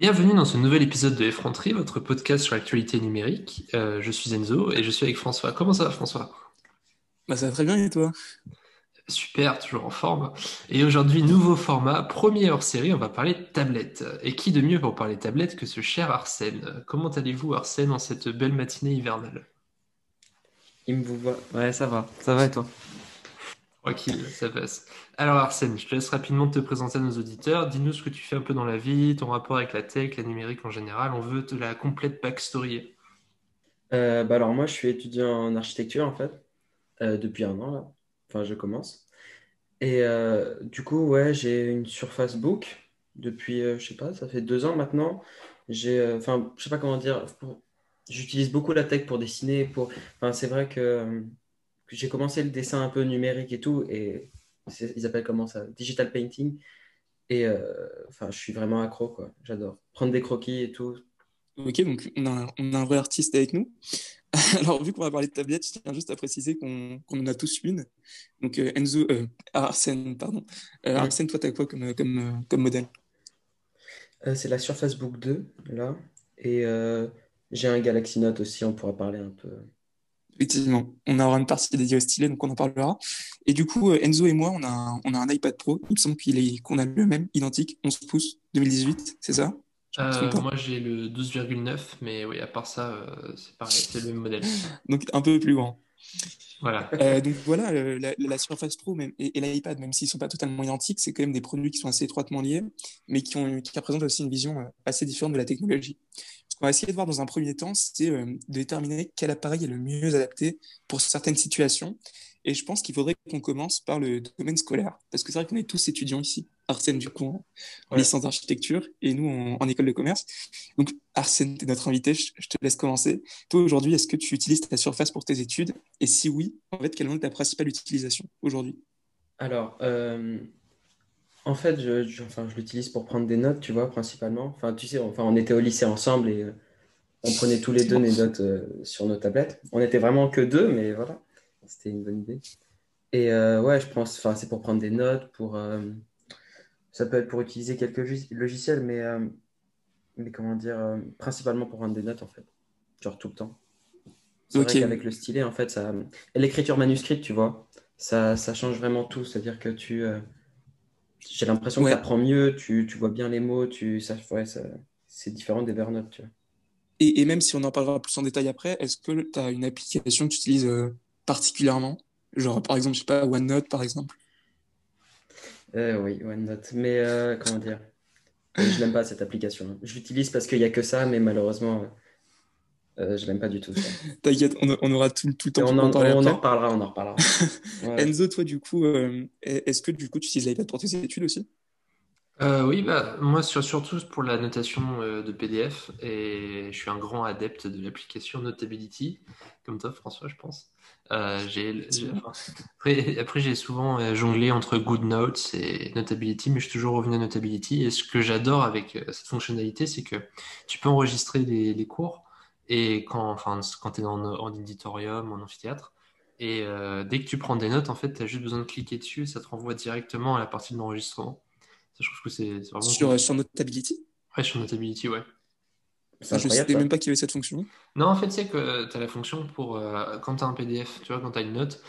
Bienvenue dans ce nouvel épisode de Effronterie, votre podcast sur l'actualité numérique. Euh, je suis Enzo et je suis avec François. Comment ça va François? Bah, ça va très bien et toi? Super, toujours en forme. Et aujourd'hui, nouveau format, premier hors-série, on va parler de tablettes. Et qui de mieux pour parler de tablettes que ce cher Arsène? Comment allez-vous Arsène en cette belle matinée hivernale? Il me vous voit. Ouais, ça va. Ça va et toi? Tranquille, ça passe. Alors Arsène, je te laisse rapidement te présenter à nos auditeurs. Dis-nous ce que tu fais un peu dans la vie, ton rapport avec la tech, la numérique en général. On veut te la complète backstory. Euh, bah alors moi, je suis étudiant en architecture en fait, euh, depuis un an. Enfin, je commence. Et euh, du coup, ouais, j'ai une Surface Book depuis, je sais pas, ça fait deux ans maintenant. J'ai, enfin, je sais pas comment dire. J'utilise beaucoup la tech pour dessiner. Pour, enfin, c'est vrai que j'ai commencé le dessin un peu numérique et tout, et ils appellent comment ça? Digital painting. Et euh, enfin, je suis vraiment accro quoi. J'adore prendre des croquis et tout. Ok, donc on a, un- on a un vrai artiste avec nous. Alors, vu qu'on va parler de tablettes, je tiens juste à préciser qu'on en a tous une. Donc, euh, Enzo, euh, Arsène, pardon. Euh. Arsène, toi, t'as quoi comme, comme, comme modèle? Euh, c'est la Surface Book 2 là, et j'ai un Galaxy Note aussi. On pourra parler un peu. Effectivement, on aura une partie dédiée au stylet, donc on en parlera. Et du coup, euh, Enzo et moi, on a un, on a un iPad Pro. Il me semble qu'il est, qu'on a le même, identique, 11 pouces, 2018, c'est ça? Euh, moi j'ai le 12,9, mais oui, à part ça, euh, c'est pareil, c'est le même modèle. Donc, un peu plus grand. Voilà. Euh, donc voilà, la, Surface Pro et, l'iPad, même s'ils sont pas totalement identiques, c'est quand même des produits qui sont assez étroitement liés, mais qui, ont, qui représentent aussi une vision euh, assez différente de la technologie. Ce qu'on va essayer de voir dans un premier temps, c'est euh, de déterminer quel appareil est le mieux adapté pour certaines situations. Et je pense qu'il faudrait qu'on commence par le domaine scolaire, parce que c'est vrai qu'on est tous étudiants ici. Arsène, du coup, en, Ouais. licence d'architecture, et nous en, en école de commerce. Donc, Arsène, t'es notre invité, je, je te laisse commencer. Toi, aujourd'hui, est-ce que tu utilises ta surface pour tes études? Et si oui, en fait, quelle est ta principale utilisation aujourd'hui? Alors, euh, en fait, je, je- enfin, je l'utilise pour prendre des notes, tu vois, principalement. Enfin, tu sais, enfin, on était au lycée ensemble et euh, on prenait tous les deux des notes euh, sur nos tablettes. On était vraiment que deux, mais voilà, c'était une bonne idée. Et ouais, je pense, enfin, c'est pour prendre des notes, pour, ça peut être pour utiliser quelques logiciels, mais, euh, mais comment dire, euh, principalement pour prendre des notes, en fait, genre tout le temps. C'est Ok, vrai qu'avec le stylet, en fait, ça, et l'écriture manuscrite, tu vois, ça, ça change vraiment tout. C'est-à-dire que tu, euh, j'ai l'impression que tu apprends mieux, tu, tu vois bien les mots, tu, ça, ouais, ça- c'est différent des Evernote, tu vois. Et, et même si on en parlera plus en détail après, est-ce que tu as une application que tu utilises particulièrement? Genre, par exemple, je sais pas, OneNote, par exemple. Euh, oui, OneNote. Mais euh, comment dire? Euh, Je l'aime pas cette application. Je l'utilise parce qu'il y a que ça, mais malheureusement, euh, je l'aime pas du tout. T'inquiète, on, on aura tout, tout le temps on en on en reparlera, on en reparlera. Enzo, toi, du coup, euh, est-ce que du coup, tu utilises l'iPad pour tes études aussi? Euh, oui, bah, moi sur- surtout pour la notation euh, de PDF et je suis un grand adepte de l'application Notability, comme toi François, je pense. Euh, j'ai, j'ai- Effectivement. enfin, après, après, j'ai souvent euh, jonglé entre GoodNotes et Notability, mais je suis toujours revenu à Notability. Et ce que j'adore avec euh, cette fonctionnalité, c'est que tu peux enregistrer les, les cours et quand, enfin, quand tu es en, en auditorium, en amphithéâtre. Et euh, dès que tu prends des notes, en fait, tu as juste besoin de cliquer dessus et ça te renvoie directement à la partie de l'enregistrement. Ça, je trouve que c'est vraiment Sur, sur Notability? Ouais, sur Notability, ouais. Je incroyable savais même pas qu'il y avait cette fonction. Non, en fait, c'est que tu as la fonction pour euh, quand tu as un PDF, tu vois, quand tu as une note,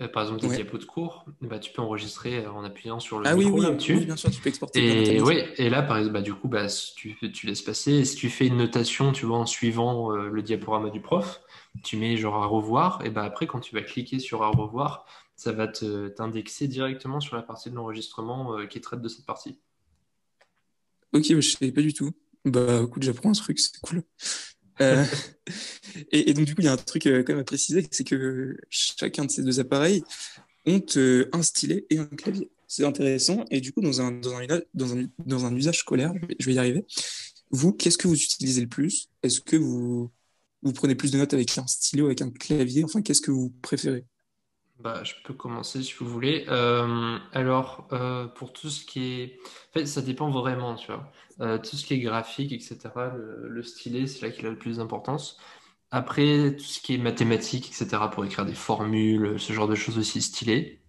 euh, par exemple des Ouais. diapos de cours, bah, tu peux enregistrer euh, en appuyant sur le Ah oui, micro oui, oui, là-dessus. bien sûr, tu peux exporter Et ouais, et là, par exemple, bah, du coup, bah, tu, tu laisses passer. Et si tu fais une notation, tu vois, en suivant euh, le diaporama du prof, tu mets genre à revoir, et bah après, quand tu vas cliquer sur à revoir, ça va t'indexer directement sur la partie de l'enregistrement euh, qui traite de cette partie. Ok, bah, je savais pas du tout. Bah, écoute, j'apprends un truc, c'est cool. Euh, et, et donc, du coup, il y a un truc euh, quand même à préciser, c'est que chacun de ces deux appareils ont un stylet et un clavier. C'est intéressant. Et du coup, dans un, dans un, dans un, dans un usage scolaire, je vais je vais y arriver. Vous, qu'est-ce que vous utilisez le plus? Est-ce que vous, vous prenez plus de notes avec un stylo, avec un clavier? Enfin, qu'est-ce que vous préférez? Bah, je peux commencer si vous voulez. Euh, alors, euh, pour tout ce qui est... En fait, ça dépend vraiment, tu vois. Euh, tout ce qui est graphique, etc., le, le stylet, c'est là qu'il a le plus d'importance. Après, tout ce qui est mathématiques, etc., pour écrire des formules, ce genre de choses aussi stylées.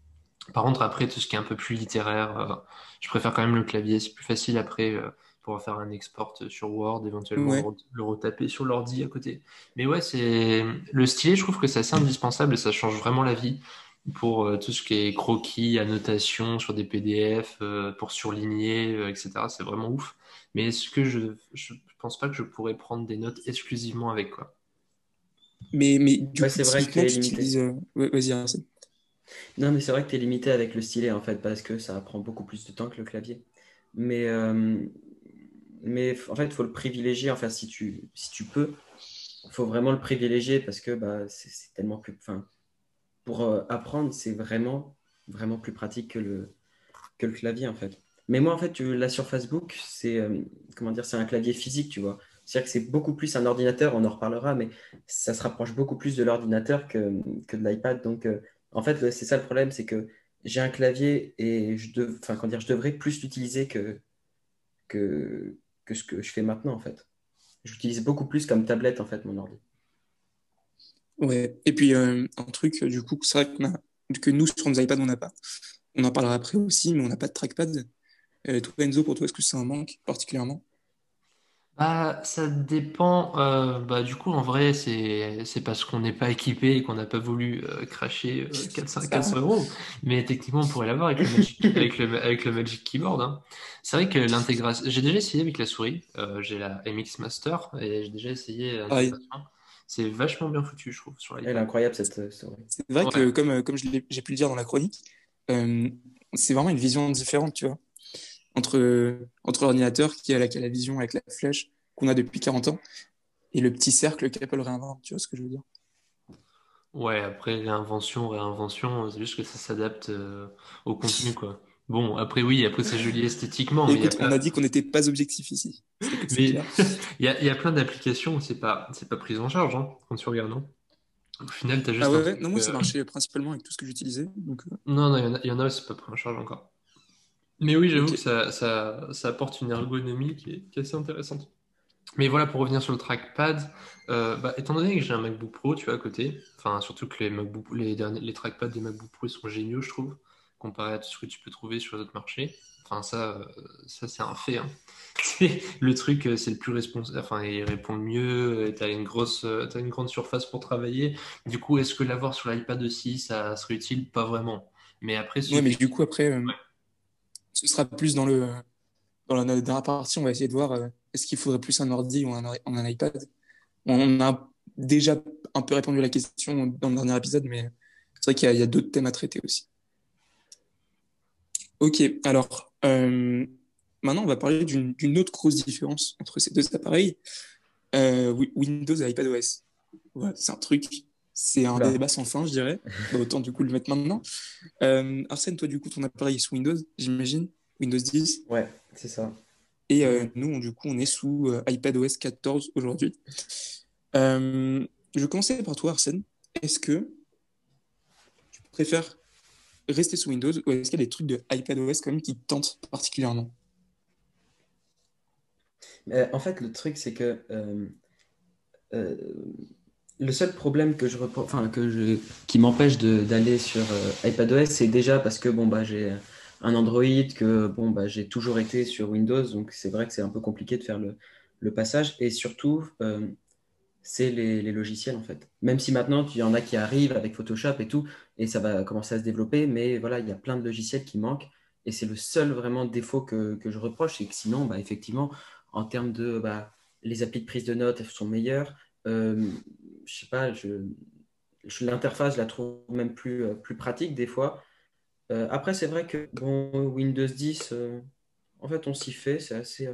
Par contre, après, tout ce qui est un peu plus littéraire, je préfère quand même le clavier. C'est plus facile après. pour faire un export sur Word, éventuellement le retaper sur l'ordi à côté. Mais ouais, c'est le stylet, je trouve que c'est assez indispensable et ça change vraiment la vie pour euh, tout ce qui est croquis, annotation sur des PDF, euh, pour surligner, euh, etc. C'est vraiment ouf. Mais est-ce que je ne pense pas que je pourrais prendre des notes exclusivement avec quoi Mais, mais du c'est vrai que tu es limité. Vas-y, Non, mais c'est vrai que tu es limité avec le stylet en fait, parce que ça prend beaucoup plus de temps que le clavier. Mais, mais en fait, il faut le privilégier. Enfin, si tu, si tu peux, il faut vraiment le privilégier parce que bah, c'est tellement plus. Enfin, pour euh, apprendre, c'est vraiment, vraiment plus pratique que le, que le clavier, en fait. Mais moi, en fait, tu, là, sur Facebook, c'est euh, comment dire, c'est un clavier physique, tu vois. C'est-à-dire que c'est beaucoup plus un ordinateur, on en reparlera, mais ça se rapproche beaucoup plus de l'ordinateur que, que de l'iPad. Donc, euh, en fait, c'est ça le problème, c'est que j'ai un clavier et je, enfin, dire, je devrais plus l'utiliser que, que, que ce que je fais maintenant, en fait. J'utilise beaucoup plus comme tablette, en fait, mon ordi. Ouais, et puis euh, un truc, du coup, c'est vrai que nous, sur nos iPads, on n'a pas. On en parlera après aussi, mais on n'a pas de trackpad. Euh, toi, Enzo, pour toi, est-ce que c'est un manque particulièrement? Bah, ça dépend. Euh, bah, du coup, en vrai, c'est c'est parce qu'on n'est pas équipé et qu'on n'a pas voulu cracher 400, euros. Mais techniquement, on pourrait l'avoir avec le Magic, avec le, avec le Magic Keyboard. Hein. C'est vrai que l'intégration. J'ai déjà essayé avec la souris. j'ai la MX Master et j'ai déjà essayé l'intégration. C'est vachement bien foutu, je trouve, sur Elle est incroyable cette euh, C'est vrai que, comme, euh, comme j'ai pu le dire dans la chronique, euh, c'est vraiment une vision différente, tu vois. Entre, entre l'ordinateur qui a, la, qui a la vision avec la flèche qu'on a depuis 40 ans et le petit cercle qu'Apple réinvente, tu vois ce que je veux dire Ouais, après réinvention, réinvention, c'est juste que ça s'adapte au contenu, quoi. Bon, après oui, après c'est joli esthétiquement. Mais on a dit qu'on n'était pas objectif ici. Mais il y a, y a, plein d'applications où c'est pas, c'est pas pris en charge hein, quand tu regardes, non? Au final, tu as juste. Ah ouais, non, moi ça marchait principalement avec tout ce que j'utilisais. Donc... Euh. Non, non, il y en a, a c'est pas pris en charge encore. Mais oui, j'avoue que ça, ça, ça, apporte une ergonomie qui est, qui est, assez intéressante. Mais voilà, pour revenir sur le trackpad, euh, bah, étant donné que j'ai un MacBook Pro, tu vois, à côté, enfin, surtout que les, MacBook, les, derniers, les trackpads des MacBook Pro sont géniaux, je trouve comparé à tout ce que tu peux trouver sur les autres marchés. Enfin, ça, euh, ça c'est un fait. Hein. le truc, euh, c'est le plus responsable. Enfin, il répond mieux. Tu as une grosse, euh, as une grande surface pour travailler. Du coup, est-ce que l'avoir sur l'iPad aussi, ça serait utile? Pas vraiment. Mais après, ouais, mais du coup, après, ce sera plus dans le dans la dernière partie. On va essayer de voir est-ce qu'il faudrait plus un ordi ou un, un iPad? On a déjà un peu répondu à la question dans le dernier épisode, mais c'est vrai qu'il y a d'autres thèmes à traiter aussi. Ok, alors euh, maintenant on va parler d'une autre grosse différence entre ces deux appareils, euh, Windows et iPadOS. c'est un truc, c'est un débat sans fin, je dirais. autant du coup le mettre maintenant. Euh, Arsène, toi du coup ton appareil est sous Windows, j'imagine Windows 10 Ouais, c'est ça. Et nous, du coup, on est sous iPadOS 14 aujourd'hui. je vais commencer par toi, Arsène. Est-ce que tu préfères rester sous Windows ou est-ce qu'il y a des trucs de iPadOS quand même qui tentent particulièrement? En fait, le truc, c'est que euh, euh, le seul problème que je, enfin, que je... qui m'empêche d'aller sur euh, iPadOS, c'est déjà parce que bon, bah, j'ai un Android, que bon, bah, j'ai toujours été sur Windows, donc c'est vrai que c'est un peu compliqué de faire le, le passage. Et surtout, c'est les, logiciels en fait. Même si maintenant, il y en a qui arrivent avec Photoshop et tout, et ça va commencer à se développer, mais voilà, il y a plein de logiciels qui manquent. Et c'est le seul vraiment défaut que, je reproche, c'est que sinon, bah, effectivement, en termes de bah, les applis de prise de notes, sont meilleures. Euh, je sais pas, je, l'interface, je la trouve même plus, euh, plus pratique des fois. Euh, après, c'est vrai que bon, Windows 10, euh, en fait, on s'y fait, c'est assez.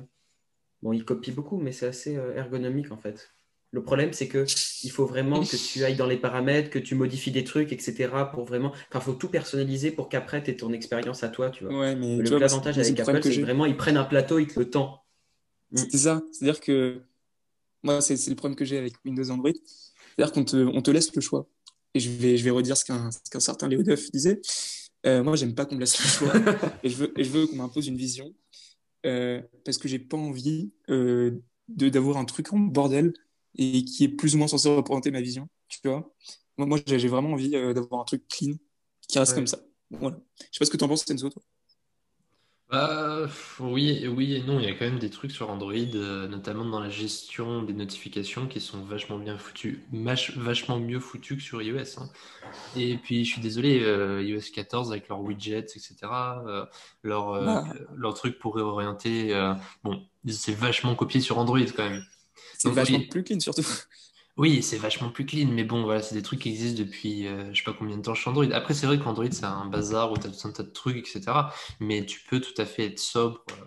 bon, il copie beaucoup, mais c'est assez ergonomique en fait. Le problème, c'est que il faut vraiment que tu ailles dans les paramètres, que tu modifies des trucs, etc. pour vraiment. Enfin, faut tout personnaliser pour qu'après, tu aies ton expérience à toi, tu vois. Ouais, mais l'avantage avec Apple, c'est vraiment, ils prennent un plateau, ils te le tendent. C'est ça. C'est-à-dire que moi, c'est le problème que j'ai avec Windows Android. C'est-à-dire qu'on te, on te laisse le choix. Et je vais, je vais redire ce qu'un certain Léo Duff disait. Euh, moi, j'aime pas qu'on me laisse le choix. et je veux, et je veux qu'on m'impose une vision. Euh, parce que j'ai pas envie euh, d'avoir un truc en bordel et qui est plus ou moins censé représenter ma vision, tu vois. Moi, moi j'ai vraiment envie euh, d'avoir un truc clean qui reste comme ça. Voilà. Je sais pas ce que tu en penses, Tenzo, toi. Bah, oui, oui et non, il y a quand même des trucs sur Android, euh, notamment dans la gestion des notifications qui sont vachement bien foutus, vachement mieux foutus que sur iOS. hein. Et puis, je suis désolé, euh, iOS 14 avec leurs widgets, etc., euh, leur, Bah, leur truc pour réorienter, bon, c'est vachement copié sur Android quand même. C'est vachement oui, plus clean surtout. oui, c'est vachement plus clean, mais bon, voilà, c'est des trucs qui existent depuis euh, je sais pas combien de temps chez Android. Après, c'est vrai qu'Android, c'est un bazar où tu as tout un tas de trucs, etc. Mais tu peux tout à fait être sobre. euh.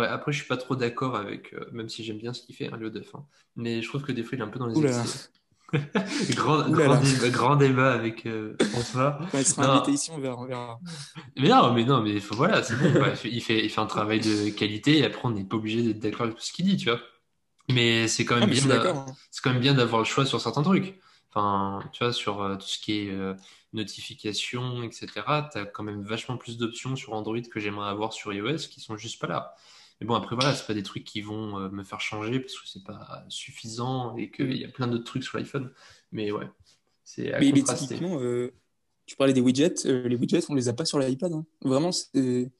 Ouais, après, je suis pas trop d'accord avec, euh, même si j'aime bien ce qu'il fait, hein, Léo Duff, hein. Mais je trouve que des fois, il est un peu dans les excès. Grand, débat, grand débat avec François. Quand il sera Non, invité ici, on verra. mais non, mais non, mais faut- voilà, c'est bon. il fait, il fait un travail de qualité et après, on n'est pas obligé d'être d'accord avec tout ce qu'il dit, tu vois. Mais c'est quand Ah, hein. c'est quand même bien d'avoir le choix sur certains trucs. Enfin, tu vois, sur euh, tout ce qui est euh, notification, etc., tu as quand même vachement plus d'options sur Android que j'aimerais avoir sur iOS qui sont juste pas là. Mais bon, après, voilà, c'est pas des trucs qui vont euh, me faire changer parce que c'est pas suffisant et qu'il y a plein d'autres trucs sur l'iPhone. Mais ouais, c'est à Mais, mais typiquement, euh, tu parlais des widgets. les widgets, on les a pas sur l'iPad. hein. Vraiment, c'est.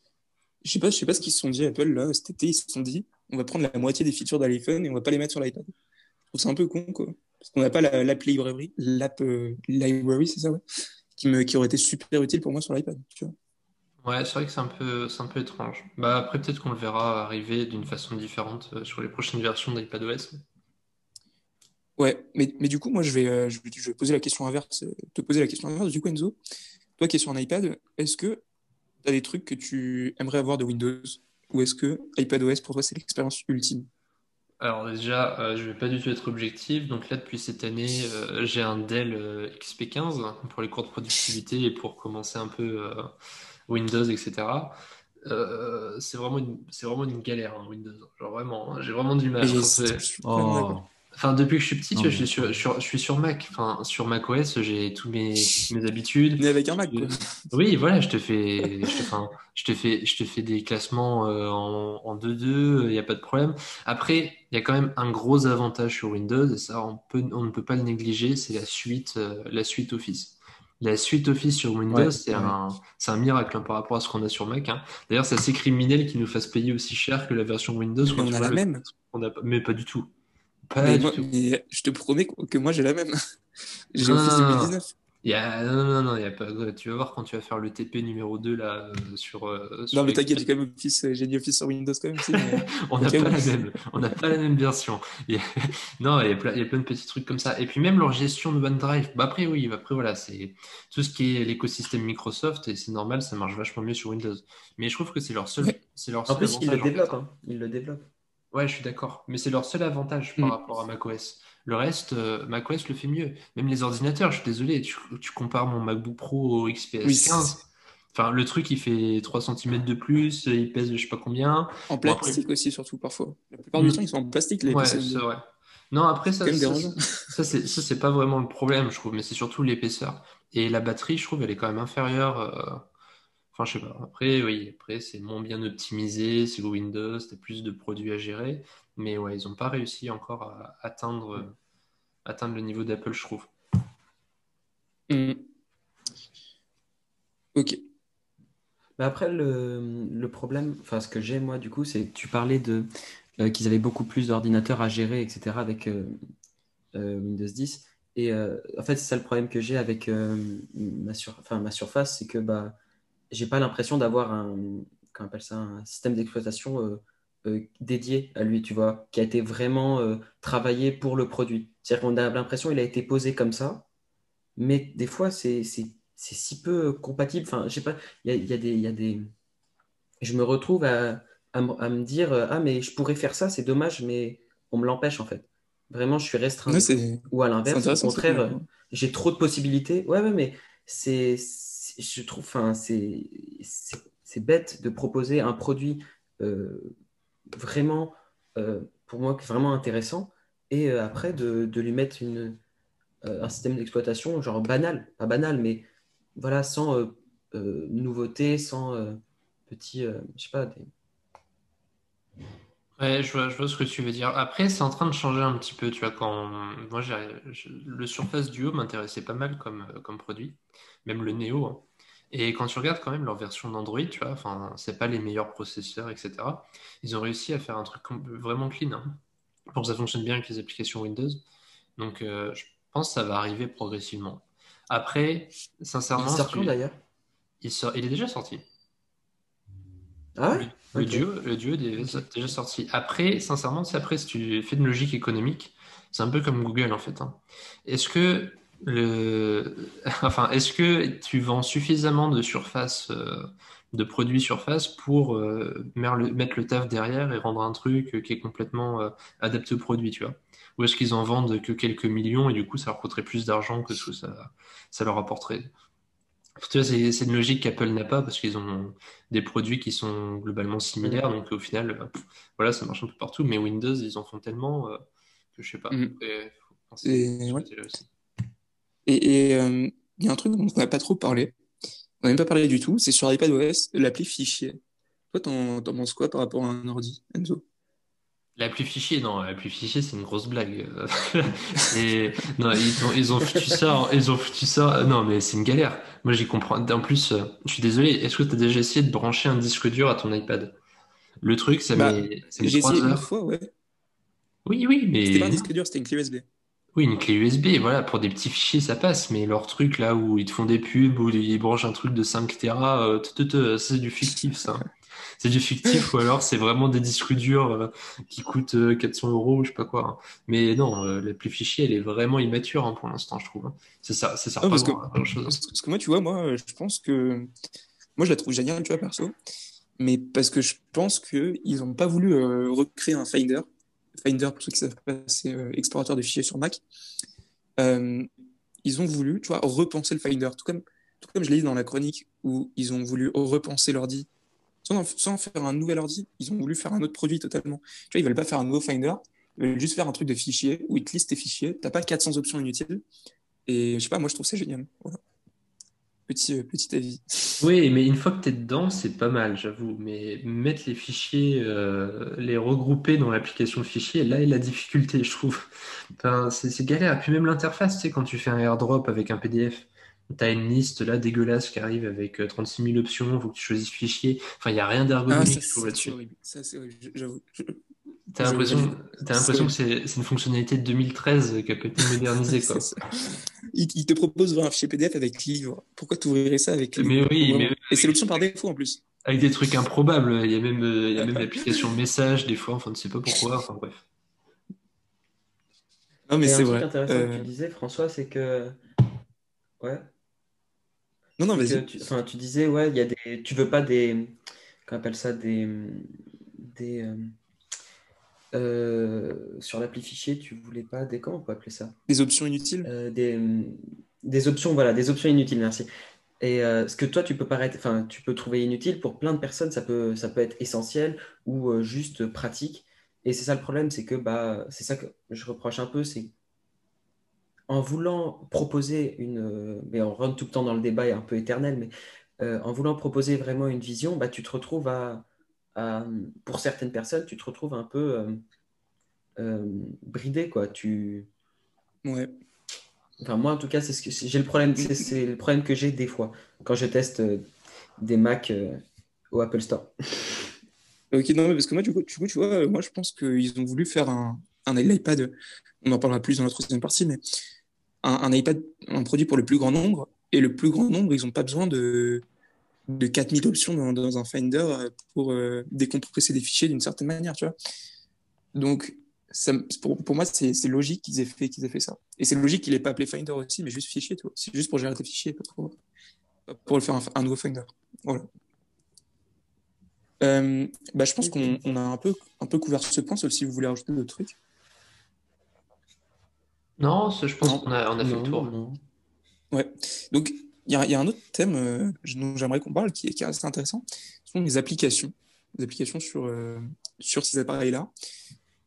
Je sais pas, je sais pas ce qu'ils se sont dit, Apple, là, cet été, ils se sont dit, on va prendre la moitié des features de l'iPhone et on va pas les mettre sur l'iPad. Je trouve ça un peu con, quoi. Parce qu'on n'a pas la- l'app library, l'app euh, library, c'est ça, ouais, qui me, qui aurait été super utile pour moi sur l'iPad, tu vois. Ouais, c'est vrai que c'est un peu, c'est un peu étrange. Bah, après, peut-être qu'on le verra arriver d'une façon différente euh, sur les prochaines versions d'iPadOS. Ouais, mais, mais du coup, moi, je vais, euh, je vais, je vais poser la question inverse, te poser la question inverse. Du coup, Enzo, toi qui es sur un iPad, est-ce que tu as des trucs que tu aimerais avoir de Windows? Ou est-ce que iPadOS, pour toi, c'est l'expérience ultime? Alors déjà, euh, je vais pas du tout être objectif. Donc là, depuis cette année, euh, j'ai un Dell euh, XP15 pour les cours de productivité et pour commencer un peu euh, Windows, etc. Euh, c'est vraiment une, c'est vraiment une galère, hein, Windows. Genre vraiment, hein, j'ai vraiment du mal. Oh. Enfin, depuis que je suis petit, tu vois, je suis sur, sur- je suis sur Mac. Enfin, sur macOS, j'ai tous mes, mes habitudes. Mais avec un Mac, quoi. Oui, voilà, je te fais, je te, enfin, je te fais, je te fais des classements euh, en, en 2-2, il n'y a pas de problème. Après, il y a quand même un gros avantage sur Windows, et ça, on peut, on ne peut pas le négliger, c'est la suite, euh, la suite Office. La suite Office sur Windows, ouais, c'est ouais. un, c'est un miracle hein, par rapport à ce qu'on a sur Mac. hein. D'ailleurs, c'est assez criminel qu'ils nous fassent payer aussi cher que la version Windows Mais on a la le même. qu'on a Mais pas du tout. Pas Mais, du moi, tout. mais je te promets que moi, j'ai la même. J'ai Non, Office non, non, non. 2019. Il y a... Non, non, non, il y a pas... Tu vas voir quand tu vas faire le TP numéro 2 là, euh, sur, euh, sur Non, mais t'inquiète, j'ai quand même Office, euh, j'ai dit Office sur Windows quand même mais- On n'a pas la même, on n'a pas la même version. Il y a- Non, il y a plein, il y a plein de petits trucs comme ça. Et puis même leur gestion de OneDrive. Bah après oui, après voilà, c'est tout ce qui est l'écosystème Microsoft et c'est normal, ça marche vachement mieux sur Windows. Mais je trouve que c'est leur seul, Ouais. c'est leur En seul plus, ils le développent, hein. Ils le développent. Ouais, je suis d'accord. Mais c'est leur seul avantage par Mm. rapport à macOS. Le reste, euh, macOS le fait mieux. Même les ordinateurs, je suis désolé, tu, tu compares mon MacBook Pro au XPS Oui, 15. c'est- Enfin, le truc, il fait 3 cm de plus, il pèse je sais pas combien. en Bon, après, plastique aussi, surtout parfois. La plupart du Mm. temps, ils sont en plastique, les Ouais, c'est vrai. Non, après, ça, ça, ça, c'est pas vraiment le problème, je trouve, mais c'est surtout l'épaisseur. Et la batterie, je trouve, elle est quand même inférieure. euh, Enfin, je sais pas. Après, oui, après, c'est moins bien optimisé, c'est Windows, t'as plus de produits à gérer. Mais ouais, ils ont pas réussi encore à atteindre, euh, atteindre le niveau d'Apple, je trouve. Mm. Ok. Mais après, le, le problème, enfin, ce que j'ai moi, du coup, c'est que tu parlais de euh, qu'ils avaient beaucoup plus d'ordinateurs à gérer, etc., avec euh, euh, Windows 10. Et euh, en fait, c'est ça le problème que j'ai avec euh, ma, sur, enfin, ma surface, c'est que bah, j'ai pas l'impression d'avoir un, comment appelle ça, un système d'exploitation euh, euh, dédié à lui, tu vois, qui a été vraiment euh, travaillé pour le produit. C'est-à-dire qu'on a l'impression qu'il a été posé comme ça, mais des fois, c'est si peu compatible. Enfin, je sais pas, il y y y a des... Je me retrouve à, à, me à me dire, ah, mais je pourrais faire ça, c'est dommage, mais on me l'empêche, en fait. Vraiment, je suis restreint. Ouais, Ou à l'inverse, au contraire, j'ai trop de possibilités. Ouais, ouais, mais c'est- je trouve, enfin, c'est, bête de proposer un produit euh, vraiment, euh, pour moi, vraiment intéressant, et euh, après de, lui mettre un système d'exploitation genre banal, pas banal, mais voilà, sans nouveauté, sans petit, je sais pas, des... Ouais, je vois, ce que tu veux dire. Après, c'est en train de changer un petit peu, tu vois, quand moi, le Surface Duo m'intéressait pas mal comme produit, même le Neo. hein. Et quand tu regardes quand même leur version d'Android, tu vois, enfin, c'est pas les meilleurs processeurs, etc. Ils ont réussi à faire un truc vraiment clean. Hein, pour que ça fonctionne bien avec les applications Windows. Donc, euh, je pense que ça va arriver progressivement. Après, sincèrement. Il sort d'ailleurs? Il, il est déjà sorti. Ah ouais? Le, duo, le duo est déjà sorti. Après, sincèrement, après, si tu fais une logique économique, c'est un peu comme Google en fait. Hein. Est-ce que le, enfin, est-ce que tu vends suffisamment de surface, euh, de produits surface pour euh, mettre le taf derrière et rendre un truc qui est complètement euh, adapté au produit, tu vois? Ou est-ce qu'ils en vendent que quelques millions et du coup ça leur coûterait plus d'argent que ce que ça, ça leur apporterait? C'est une logique qu'Apple n'a pas parce qu'ils ont des produits qui sont globalement similaires. Donc au final, voilà, ça marche un peu partout. Mais Windows, ils en font tellement que je sais pas. Mm. Et, et, euh, il y a un truc dont on n'a pas trop parlé, on n'a même pas parlé du tout, c'est sur iPadOS, l'appli fichier. Toi, t'en penses quoi par rapport à un ordi, Enzo? L'appli fichier, non, l'appli fichier, c'est une grosse blague. et, non, ils ont, ils ont foutu ça, ils ont foutu ça. Non, mais c'est une galère. Moi, j'y comprends. En plus, je suis désolé. Est-ce que tu as déjà essayé de brancher un disque dur à ton iPad? Le truc, ça bah, met, J'ai essayé une fois, ouais. Oui, oui, mais. C'était pas un disque dur, c'était une clé USB. Oui, une clé USB, voilà, pour des petits fichiers, ça passe, mais leur truc là où ils te font des pubs, où ils branchent un truc de 5 Tera, euh, c'est du fictif, ça. C'est du fictif, ou alors c'est vraiment des disques durs euh, qui coûtent 400 euh, euros, je sais pas quoi. Hein. Mais non, l'appli fichier, elle est vraiment immature hein, pour l'instant, je trouve. Hein. C'est ça, ça sert pas parce que, Parce que moi, tu vois, moi, je pense que. Moi, je la trouve géniale, tu vois, perso. Mais parce que je pense qu'ils n'ont pas voulu recréer un Finder Finder, pour ceux qui savent pas, c'est euh, explorateur de fichiers sur Mac. Euh, ils ont voulu, tu vois, repenser le Finder, tout comme, tout comme je l'ai dit dans la chronique, où ils ont voulu repenser l'ordi. Sans, faire un nouvel ordi, ils ont voulu faire un autre produit totalement. Tu vois, ils veulent pas faire un nouveau Finder, ils veulent juste faire un truc de fichier où ils te listent tes fichiers. T'as pas 400 options inutiles. Et je sais pas, moi je trouve ça génial. Petit, euh, petit avis. Oui, mais une fois que tu es dedans, c'est pas mal, j'avoue. Mais mettre les fichiers, euh, les regrouper dans l'application fichier, là est la difficulté, je trouve. Enfin, c'est galère. Puis même l'interface, tu sais, quand tu fais un airdrop avec un PDF, tu as une liste là dégueulasse qui arrive avec 36 euh, 000 options, il faut que tu choisisses fichier. Enfin, il n'y a rien d'ergonomique, ah, là-dessus. Ça, c'est horrible, j'avoue. T'as l'impression, que c'est, une fonctionnalité de 2013 qui a peut être modernisée. Quoi. Il, il, te propose un fichier PDF avec livre. Pourquoi tu ouvrirais ça avec livre? Mais oui, mais... Et c'est l'option par défaut en plus. Avec des trucs improbables. Il y a même, il y a même l'application message des fois. Enfin, on ne sait pas pourquoi. Enfin, bref. Non, mais c'est vrai. Ce intéressant que tu euh, disais, François, c'est que. Ouais. Non, non, vas-y. Tu, enfin, tu disais, ouais, il y a des. Tu veux pas des. Qu'on appelle ça des. Des. Euh, sur l'appli fichier, tu voulais pas des comment on peut appeler ça Des options inutiles? Euh, des, des, options, voilà, des options inutiles, merci. Et euh, ce que toi, tu peux paraître, enfin, tu peux trouver inutile, pour plein de personnes, ça peut, ça peut être essentiel ou juste pratique. Et c'est ça le problème, c'est que bah, c'est ça que je reproche un peu, c'est en voulant proposer une, mais on rentre tout le temps dans le débat un peu éternel, mais en voulant proposer vraiment une vision, bah, tu te retrouves à, euh, pour certaines personnes, tu te retrouves un peu euh, euh, bridé, quoi. Tu... Ouais. Enfin, moi, en tout cas, c'est ce que j'ai le problème. C'est le problème que j'ai des fois quand je teste des Mac au Apple Store. Ok, non, mais parce que moi, du coup, tu, tu vois, moi, je pense qu'ils ont voulu faire un, un iPad. On en parlera plus dans la troisième partie, mais un, un, iPad, un produit pour le plus grand nombre. Et le plus grand nombre, ils n'ont pas besoin de, de 4000 options dans, un Finder euh, pour euh, décompresser des fichiers d'une certaine manière, tu vois. Donc, ça, pour, pour, moi, c'est logique qu'ils aient, fait, qu'ils aient fait ça. Et c'est logique qu'il n'ait pas appelé Finder aussi, mais juste fichier, tu vois. C'est juste pour gérer tes fichiers, pas trop. Pour le faire un, nouveau Finder. Voilà. Euh, bah, je pense qu'on a un peu, un peu couvert ce point, sauf si vous voulez rajouter d'autres trucs. Non, je pense qu'on a, on a fait le tour. Ouais. Donc, il y, a un autre thème euh, dont j'aimerais qu'on parle qui est, assez intéressant. Ce sont les applications. Les applications sur, euh, sur ces appareils-là.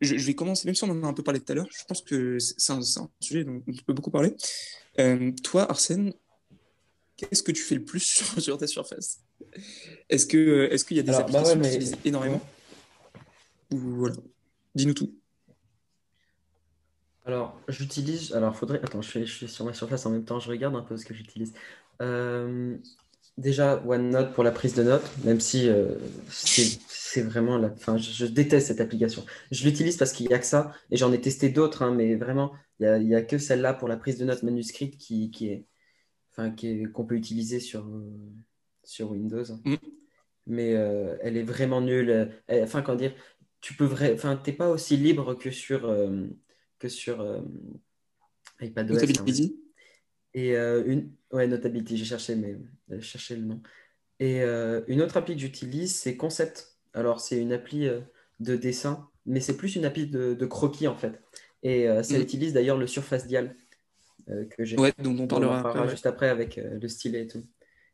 Je, vais commencer, même si on en a un peu parlé tout à l'heure, je pense que c'est un, sujet dont on peut beaucoup parler. Euh, toi, Arsène, qu'est-ce que tu fais le plus sur, ta surface? Est-ce qu'il est qu'il y a des bah applications que tu utilises énormément? Ou voilà, dis-nous tout. Alors, j'utilise. Alors, faudrait. Attends, je, je suis sur ma surface en même temps, je regarde un peu ce que j'utilise. Euh, déjà OneNote pour la prise de notes, même si euh, c'est vraiment la. Enfin, je, déteste cette application. Je l'utilise parce qu'il n'y a que ça, et j'en ai testé d'autres, hein, mais vraiment, il n'y a, a, que celle-là pour la prise de notes manuscrite qui, qui est. Enfin, qu'on peut utiliser sur, sur Windows. Mm. Mais euh, elle est vraiment nulle. enfin, comment dire, tu peux vrai, enfin, t'es pas aussi libre que sur que sur iPadOS. Et euh, une. Ouais, Notability, j'ai cherché, mais j'ai cherché le nom. Et euh, une autre appli que j'utilise, c'est Concept. Alors, c'est une appli euh, de dessin, mais c'est plus une appli de, croquis en fait. Et ça mm. utilise d'ailleurs le Surface Dial que j'ai. Ouais, dont on parlera, juste après avec le stylet et tout.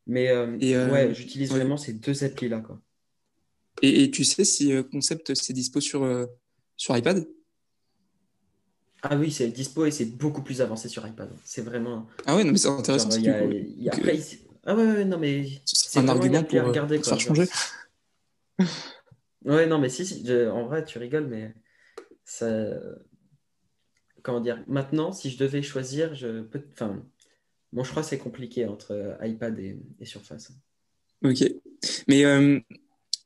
Mais ouais, j'utilise vraiment ces deux applis-là. Quoi. Et, et, tu sais si Concept c'est dispo sur, sur iPad? Ah oui, c'est dispo et c'est beaucoup plus avancé sur iPad. C'est vraiment. Ah ouais, non, mais c'est intéressant. Ah ouais, non, mais. C'est un argument pour regarder, faire changer. ouais, non, mais si, si en vrai, tu rigoles, mais ça. Comment dire Maintenant, si je devais choisir, je peux. Enfin, mon choix, c'est compliqué entre iPad et, Surface. Ok. Mais, euh,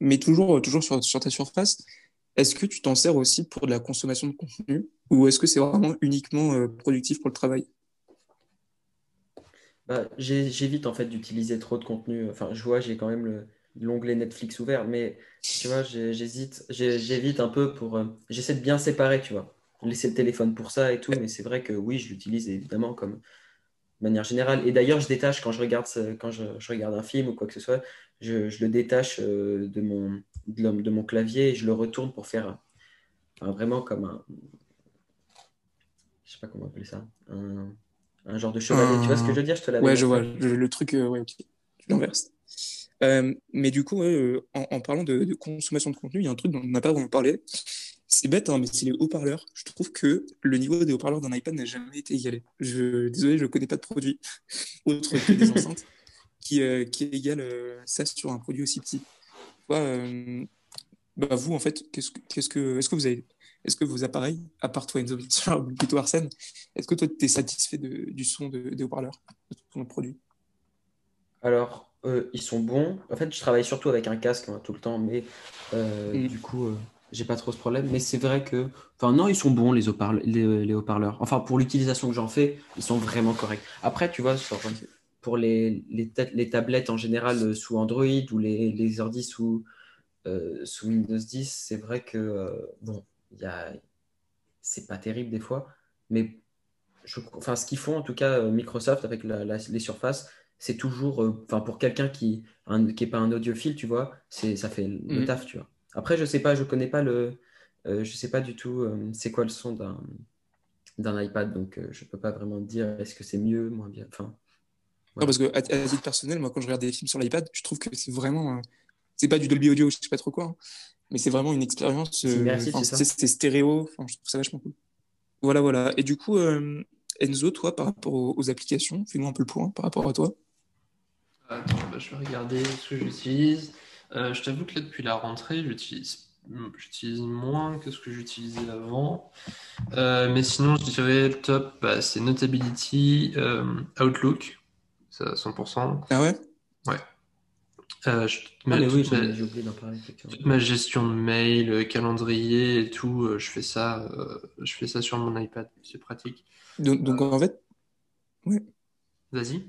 mais toujours, toujours sur, sur ta Surface, est-ce que tu t'en sers aussi pour de la consommation de contenu ou est-ce que c'est vraiment uniquement euh, productif pour le travail? Bah, J'évite en fait d'utiliser trop de contenu. Enfin, je vois, j'ai quand même l'onglet Netflix ouvert, mais tu vois, j'hésite, j'évite un peu pour. Euh, j'essaie de bien séparer, tu vois. Laisser le téléphone pour ça et tout, mais c'est vrai que oui, je l'utilise évidemment comme manière générale. Et d'ailleurs, je détache quand je regarde, quand je, regarde un film ou quoi que ce soit, je, le détache euh, de mon, de, mon clavier et je le retourne pour faire vraiment comme un. Je sais pas comment appeler ça. Un, genre de chevalier. Tu vois ce que je veux dire? Je te Ouais, je vois. Le, truc, euh, ouais, ok. Tu l'inverses. Euh, mais du coup, en, parlant de, consommation de contenu, il y a un truc dont on n'a pas vraiment parlé. C'est bête, hein, mais c'est les haut-parleurs. Je trouve que le niveau des haut-parleurs d'un iPad n'a jamais été égalé. Je, désolé, je ne connais pas de produit autre que des enceintes qui, euh, qui égale euh, ça sur un produit aussi petit. Euh, bah, vous, en fait, qu'est-ce que, qu'est-ce que, est-ce que vous avez, est-ce que vos appareils, à part toi Enzo, plutôt Arsène, est-ce que toi, tu es satisfait de, du son de, des haut-parleurs, de ton produit? Alors, ils sont bons. En fait, je travaille surtout avec un casque hein, tout le temps, mais mm. du coup, j'ai pas trop ce problème. Mais c'est vrai que. Enfin, non, ils sont bons, les haut-parleurs. Les, haut-parleurs. Enfin, pour l'utilisation que j'en fais, ils sont vraiment corrects. Après, tu vois, pour les, les, les, tablettes en général euh, sous Android ou les, les ordi sous, euh, sous Windows 10, c'est vrai que, euh, bon, y a... c'est pas terrible des fois. Mais je... enfin, ce qu'ils font, en tout cas, Microsoft avec la, les surfaces, c'est toujours. Enfin, pour quelqu'un qui n'est qui pas un audiophile, tu vois, ça fait le mm. taf, tu vois. Après, je sais pas, je connais pas le, euh, je sais pas du tout euh, c'est quoi le son d'un d'un iPad, donc euh, je peux pas vraiment dire est-ce que c'est mieux, moins bien. Enfin, non, parce que à, titre personnel, moi, quand je regarde des films sur l'iPad, je trouve que c'est vraiment, c'est pas du Dolby Audio, je sais pas trop quoi, hein, mais c'est vraiment une expérience. c'est stéréo. Enfin, je trouve ça vachement cool. Voilà, voilà. Et du coup, Enzo, toi, par rapport aux, applications, fais-nous un peu le point par rapport à toi. Attends, bah, je vais regarder ce que j'utilise. Euh, je t'avoue que là, depuis la rentrée, j'utilise j'utilise moins que ce que j'utilisais avant. Euh, mais sinon, je dirais le top, bah, c'est Notability, euh, Outlook, à 100%. Ah ouais? Ouais. ah, mais oui, j'ai oublié d'en parler. Toute ma gestion de mail, calendrier et tout, je fais ça, je fais ça sur mon iPad, c'est pratique. Donc, donc en fait, ouais. Vas-y.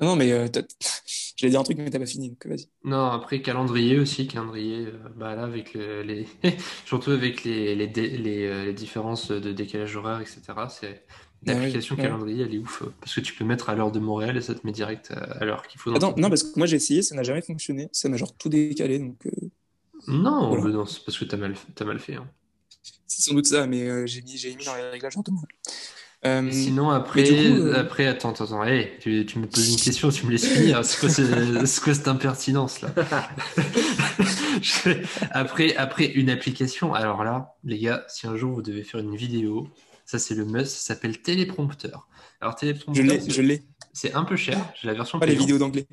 Non, mais euh, j'allais dire un truc, mais t'as pas fini, donc vas-y. Non, après calendrier aussi, calendrier, euh, bah là, avec les, surtout avec les, les, les, euh, les, différences de décalage horaire, etc. C'est l'application calendrier, elle est ouf parce que tu peux mettre à l'heure de Montréal et ça te met direct à, l'heure qu'il faut. Attends, non, parce que moi j'ai essayé, ça n'a jamais fonctionné, ça m'a genre tout décalé, donc. Non, non c'est parce que t'as mal, as mal fait. Hein. C'est sans doute ça, mais j'ai mis, mis dans les réglages de euh, sinon, après, euh, après, attends, attends, hey, tu, tu, me poses une question, tu me laisses finir. C'est quoi, quoi, cette impertinence là? Après, après, une application. Alors là, les gars, si un jour vous devez faire une vidéo, ça c'est le must, ça s'appelle téléprompteur. Alors, téléprompteur, je l'ai. C'est un peu cher. J'ai la version. Pas les vidéos d'anglais.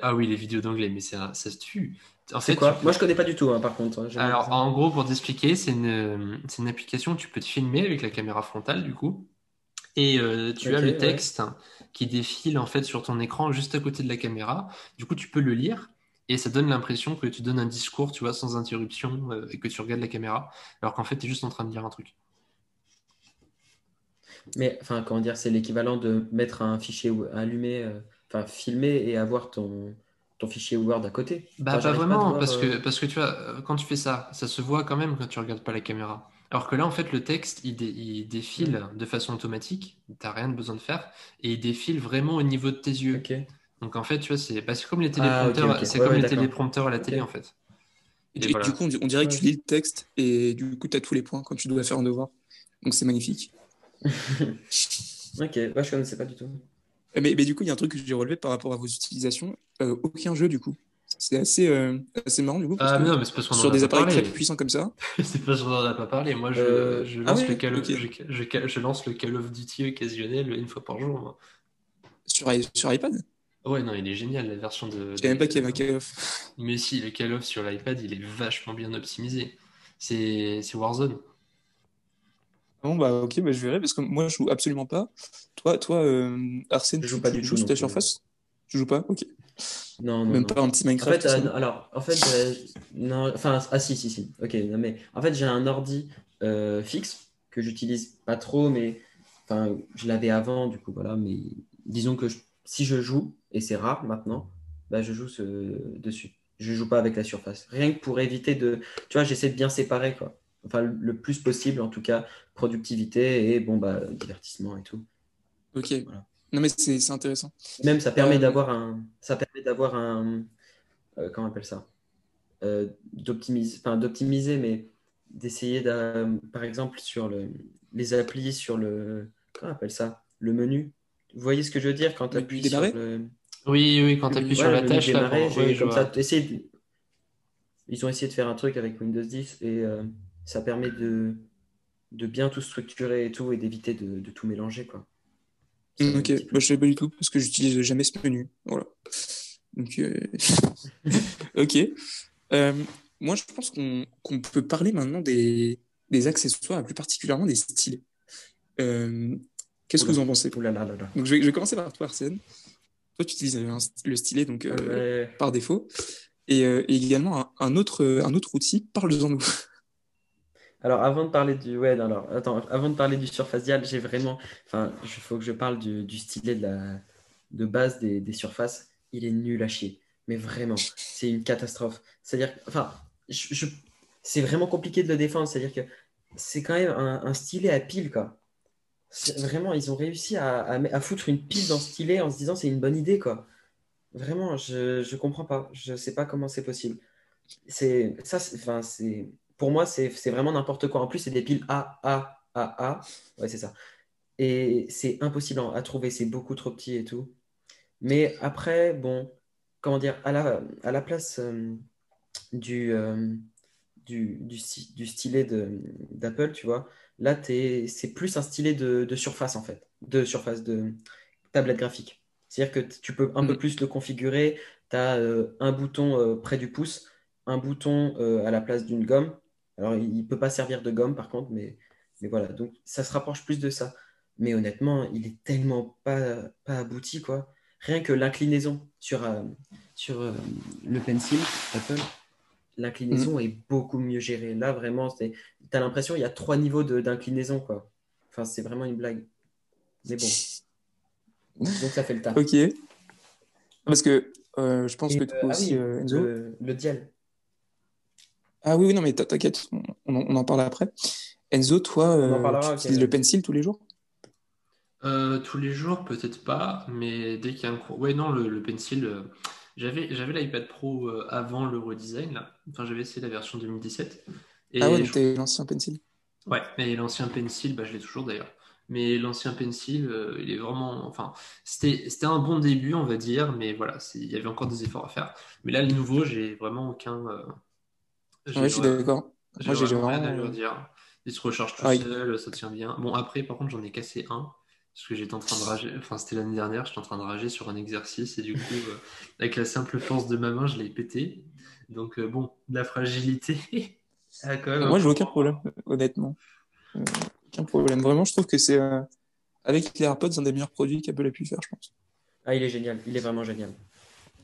Ah oui, les vidéos d'anglais, mais ça se tue. En fait, quoi Moi, je connais pas du tout, hein, par contre. Hein, Alors, en gros, pour t'expliquer, c'est une, une application où tu peux te filmer avec la caméra frontale, du coup Et euh, tu as le ouais. texte qui défile en fait sur ton écran juste à côté de la caméra. Du coup, tu peux le lire et ça donne l'impression que tu donnes un discours, tu vois, sans interruption euh, et que tu regardes la caméra, alors qu'en fait, tu es juste en train de lire un truc. Mais enfin, comment dire, c'est l'équivalent de mettre un fichier allumé, euh, enfin filmer et avoir ton, ton fichier Word à côté. Bah, Enfin, pas vraiment, voir, parce que, euh, parce que tu vois, euh, quand tu fais ça, ça se voit quand même quand tu regardes pas la caméra. Alors que là, en fait, le texte, il, dé- il défile Mm. de façon automatique, t'as rien de besoin de faire, et il défile vraiment au niveau de tes yeux. Donc en fait, tu vois, c'est bah, c'est comme les Ah, téléprompteurs, c'est Ouais, comme ouais, les d'accord. téléprompteurs à la télé, en fait. Et Et du, voilà. du coup, on, dirait que tu lis le texte et du coup, tu as tous les points quand tu dois faire un devoir. Donc, c'est magnifique. Ok, bah, je connaissais pas du tout. Euh, Mais, mais du coup, il y a un truc que j'ai relevé par rapport à vos utilisations. Euh, aucun jeu, du coup. C'est assez, euh, assez marrant, du coup, parce Ah, que non, mais c'est parce qu'on sur des appareils parlé. très puissants comme ça, C'est parce qu'on en a pas parlé. Moi, je, Euh, je ah lance oui, le Call of, ok. je, je- je lance le Call of Duty occasionnel une fois par jour. moi. sur, iPad, Ouais, non, il est génial, la version de... je savais même pas qu'il y avait un Call of. Mais si, le Call of sur l'iPad, il est vachement bien optimisé. C'est Warzone. Bon, bah, ok, bah, je verrai, parce que moi, je joue absolument pas. Toi, toi euh, Arsène, Je tu, joue pas du joues tout sur non ta plus. surface? Tu joues pas? Ok. Non, non, Même non. pas un petit En Minecraft, fait, tout euh, alors, en fait, euh, non, enfin, ah si, si, si. Ok, non, mais en fait, j'ai un ordi euh, fixe que j'utilise pas trop, mais enfin, je l'avais avant, du coup, voilà. Mais disons que je- si je joue, et c'est rare maintenant, bah, je joue ce, dessus. Je joue pas avec la surface. Rien que pour éviter de, tu vois, j'essaie de bien séparer, quoi. Enfin, le, plus possible, en tout cas, productivité et bon, bah, divertissement et tout. Ok. Voilà. Non, mais c'est c'est intéressant. Même ça permet Euh, d'avoir un, ça permet d'avoir un, euh, comment on appelle ça, Euh, d'optimiser, enfin d'optimiser, mais d'essayer par exemple sur le, les applis sur le, comment on appelle ça, le menu. Vous voyez ce que je veux dire quand tu appuies menu sur le, Oui, oui, quand tu appuies sur la tâche, là, démarrer, pour- comme ça, de- ils ont essayé de faire un truc avec Windows 10 et euh, ça permet de, de bien tout structurer et tout et d'éviter de, de tout mélanger, quoi. Ok, bah, je savais pas du tout parce que j'utilise jamais ce menu. Voilà. Donc, euh, ok. Euh, moi, je pense qu'on peut parler maintenant des, des accessoires plus particulièrement des stylets. Euh, Qu'est-ce que vous en pensez? Là là là là. Donc, je vais, je vais commencer par toi, Arsène. Toi, tu utilises un le stylet donc, par défaut et, et également un, un autre, un autre outil. Parle-en nous. Alors, avant de parler du. Ouais, non, alors, attends, avant de parler du Surface Dial, j'ai vraiment. Enfin, il faut que je parle du, stylet de, la, de base des, des surfaces. Il est nul à chier. Mais vraiment, c'est une catastrophe. C'est-à-dire. Enfin, je, c'est vraiment compliqué de le défendre. C'est-à-dire que c'est quand même un, stylet à pile, quoi. Vraiment, ils ont réussi à, à, foutre une pile dans ce stylet en se disant c'est une bonne idée, quoi. Vraiment, je, je comprends pas. Je sais pas comment c'est possible. C'est ça, enfin, c'est pour moi, c'est vraiment n'importe quoi. En plus, c'est des piles A, A, A, A. Ouais, c'est ça. Et c'est impossible à trouver. C'est beaucoup trop petit et tout. Mais après, bon, comment dire, à la, à la place euh, du, euh, du, du, sti- du stylet de- d'Apple, tu vois, là, t'es, c'est plus un stylet de, de surface, en fait. De surface, de tablette graphique. C'est-à-dire que tu peux un peu Mm. plus le configurer. Tu as un bouton euh, près du pouce, un bouton euh, à la place d'une gomme. Alors, il ne peut pas servir de gomme, par contre, mais, mais voilà. Donc, ça se rapproche plus de ça. Mais honnêtement, il est tellement pas, pas abouti, quoi. Rien que l'inclinaison sur, euh, sur euh, le pencil Apple, l'inclinaison est beaucoup mieux gérée. Là, vraiment, tu as l'impression qu'il y a trois niveaux d'inclinaison, quoi. Enfin, c'est vraiment une blague. Mais bon, que ça fait le taf. Ok. Parce que euh, je pense Et, que toi ah aussi, oui, Enzo. le, le dial. Ah oui, oui, non, mais t'in- t'inquiète, on, on en parle après. Enzo, toi, On en euh, parlera, tu ok. utilises le pencil tous les jours? Euh, tous les jours, peut-être pas, mais dès qu'il y a un cours. Ouais, non, le, le pencil. euh, J'avais, j'avais l'iPad Pro euh, avant le redesign, là. Enfin, j'avais essayé la version 2017. Et Ah ouais, je- donc t'es l'ancien pencil? Ouais, et l'ancien pencil, bah, je l'ai toujours d'ailleurs. Mais l'ancien pencil, euh, il est vraiment. Enfin, c'était, c'était un bon début, on va dire, mais voilà, c'est- il y avait encore des efforts à faire. Mais là, le nouveau, j'ai vraiment aucun. Ouais, je suis d'accord. j'ai Moi, j'ai vraiment rien à leur dire. Il se recharge tout Ah oui. seul, ça tient bien. Bon, après, par contre, j'en ai cassé un. Parce que j'étais en train de rager, enfin c'était l'année dernière, j'étais en train de rager sur un exercice et du coup, euh, avec la simple force de ma main, je l'ai pété. Donc euh, bon, de la fragilité. Ah, quand même Moi, j'ai aucun problème, honnêtement. Euh, aucun problème. Vraiment, je trouve que c'est euh, avec les AirPods, un des meilleurs produits qu'Apple a pu faire, je pense. Ah, il est génial, il est vraiment génial.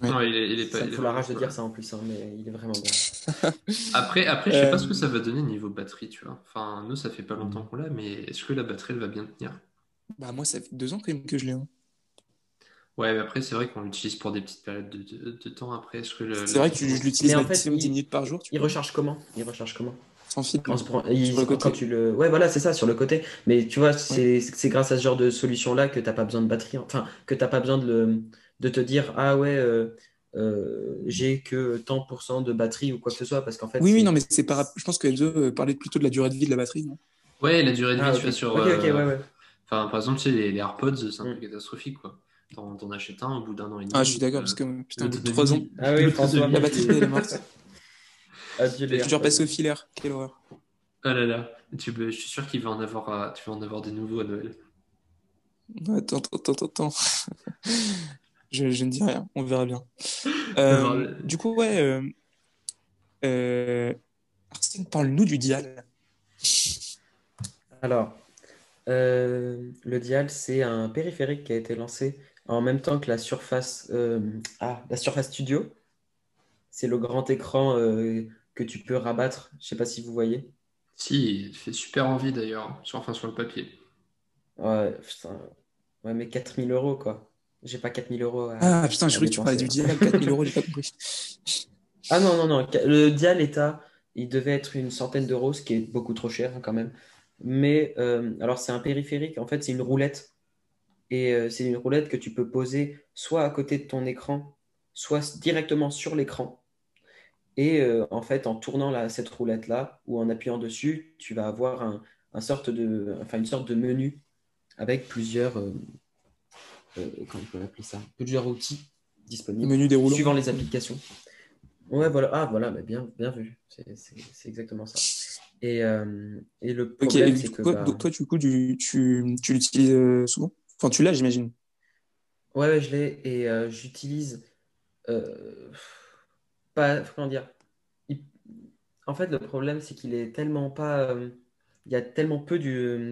Ouais. Non, il est, il est pas. Ça il me est fout la rage de dire ça en plus, hein, mais il est vraiment bien. Après, après, je sais pas Euh, ce que ça va donner niveau batterie, tu vois. Enfin, nous, ça fait pas longtemps qu'on l'a, mais est-ce que la batterie, elle va bien tenir? Bah, moi, ça fait deux ans quand même que je l'ai. hein. Ouais, mais après, c'est vrai qu'on l'utilise pour des petites périodes de, de- de temps. Après, est-ce que le, C'est le- vrai que je, l'utilise maximum fait, 10 il- minutes par jour, tu Il vois, recharge comment? Il recharge comment? sans fil. Se prend- il- Sur le côté. quand tu le... Ouais, voilà, c'est ça, sur le côté. Mais tu vois, c'est c'est grâce à ce genre de solution-là que t'as pas besoin de batterie. Enfin, que t'as pas besoin de, le... de te dire, ah ouais, euh, euh, j'ai que tant pour cent de batterie ou quoi que ce soit. Parce qu'en fait, Oui, oui, non, mais c'est pas. Je pense que Enzo euh, parlait plutôt de la durée de vie de la batterie, non? Ouais, la durée de vie, Ah, tu ok. vois, sur. Euh, ouais, ouais. Enfin, par exemple, tu sais, les, les AirPods, c'est un Mm. peu catastrophique, quoi. T'en, t'en achètes un au bout d'un an et demi. Ah, je suis d'accord, parce que putain, au bout de 3 ans, Ah oui, François. la batterie elle est morte. Adieu, Elle les est toujours AirPods. passée au filaire. Quelle horreur. Ah là là, tu peux- je suis sûr qu'il va en avoir, à- tu vas en avoir des nouveaux à Noël. Attends, attends, attends, attends. Je, je ne dis rien, on verra bien. Euh, du coup, ouais. Euh, euh, Arsène, parle-nous du dial. Alors, euh, le Dial, c'est un périphérique qui a été lancé en même temps que la Surface, euh, ah, la Surface Studio. C'est le grand écran euh, que tu peux rabattre. Je sais pas si vous voyez. Si, il fait super envie d'ailleurs, sur, enfin sur le papier. Ouais, putain. Ouais, mais 4000 euros, quoi. J'ai pas 4000 euros à, Ah putain, j'ai cru que tu parlais du dial, 4000 euros, j'ai pas compris. Ah non, non, non. Le Dial il devait être une centaine d'euros, ce qui est beaucoup trop cher hein, quand même. Mais euh, alors, c'est un périphérique. En fait, c'est une roulette. Et euh, c'est une roulette que tu peux poser soit à côté de ton écran, soit directement sur l'écran. Et euh, en fait, en tournant la- cette roulette-là ou en appuyant dessus, tu vas avoir un, un sorte de, enfin, une sorte de menu avec plusieurs, comment on peut appeler ça, plusieurs outils disponibles Menu déroulant. suivant les applications. Ouais, voilà. Ah, voilà, bah, bien, bien vu. C'est exactement ça. Et, euh, et le Ok, problème, et du que bah, toi, du coup, tu, tu, tu l'utilises euh, souvent? Enfin, tu l'as, j'imagine. Ouais, ouais, je l'ai et euh, j'utilise euh, pas, comment dire, il- en fait, le problème, c'est qu'il est tellement pas, euh, il y a tellement peu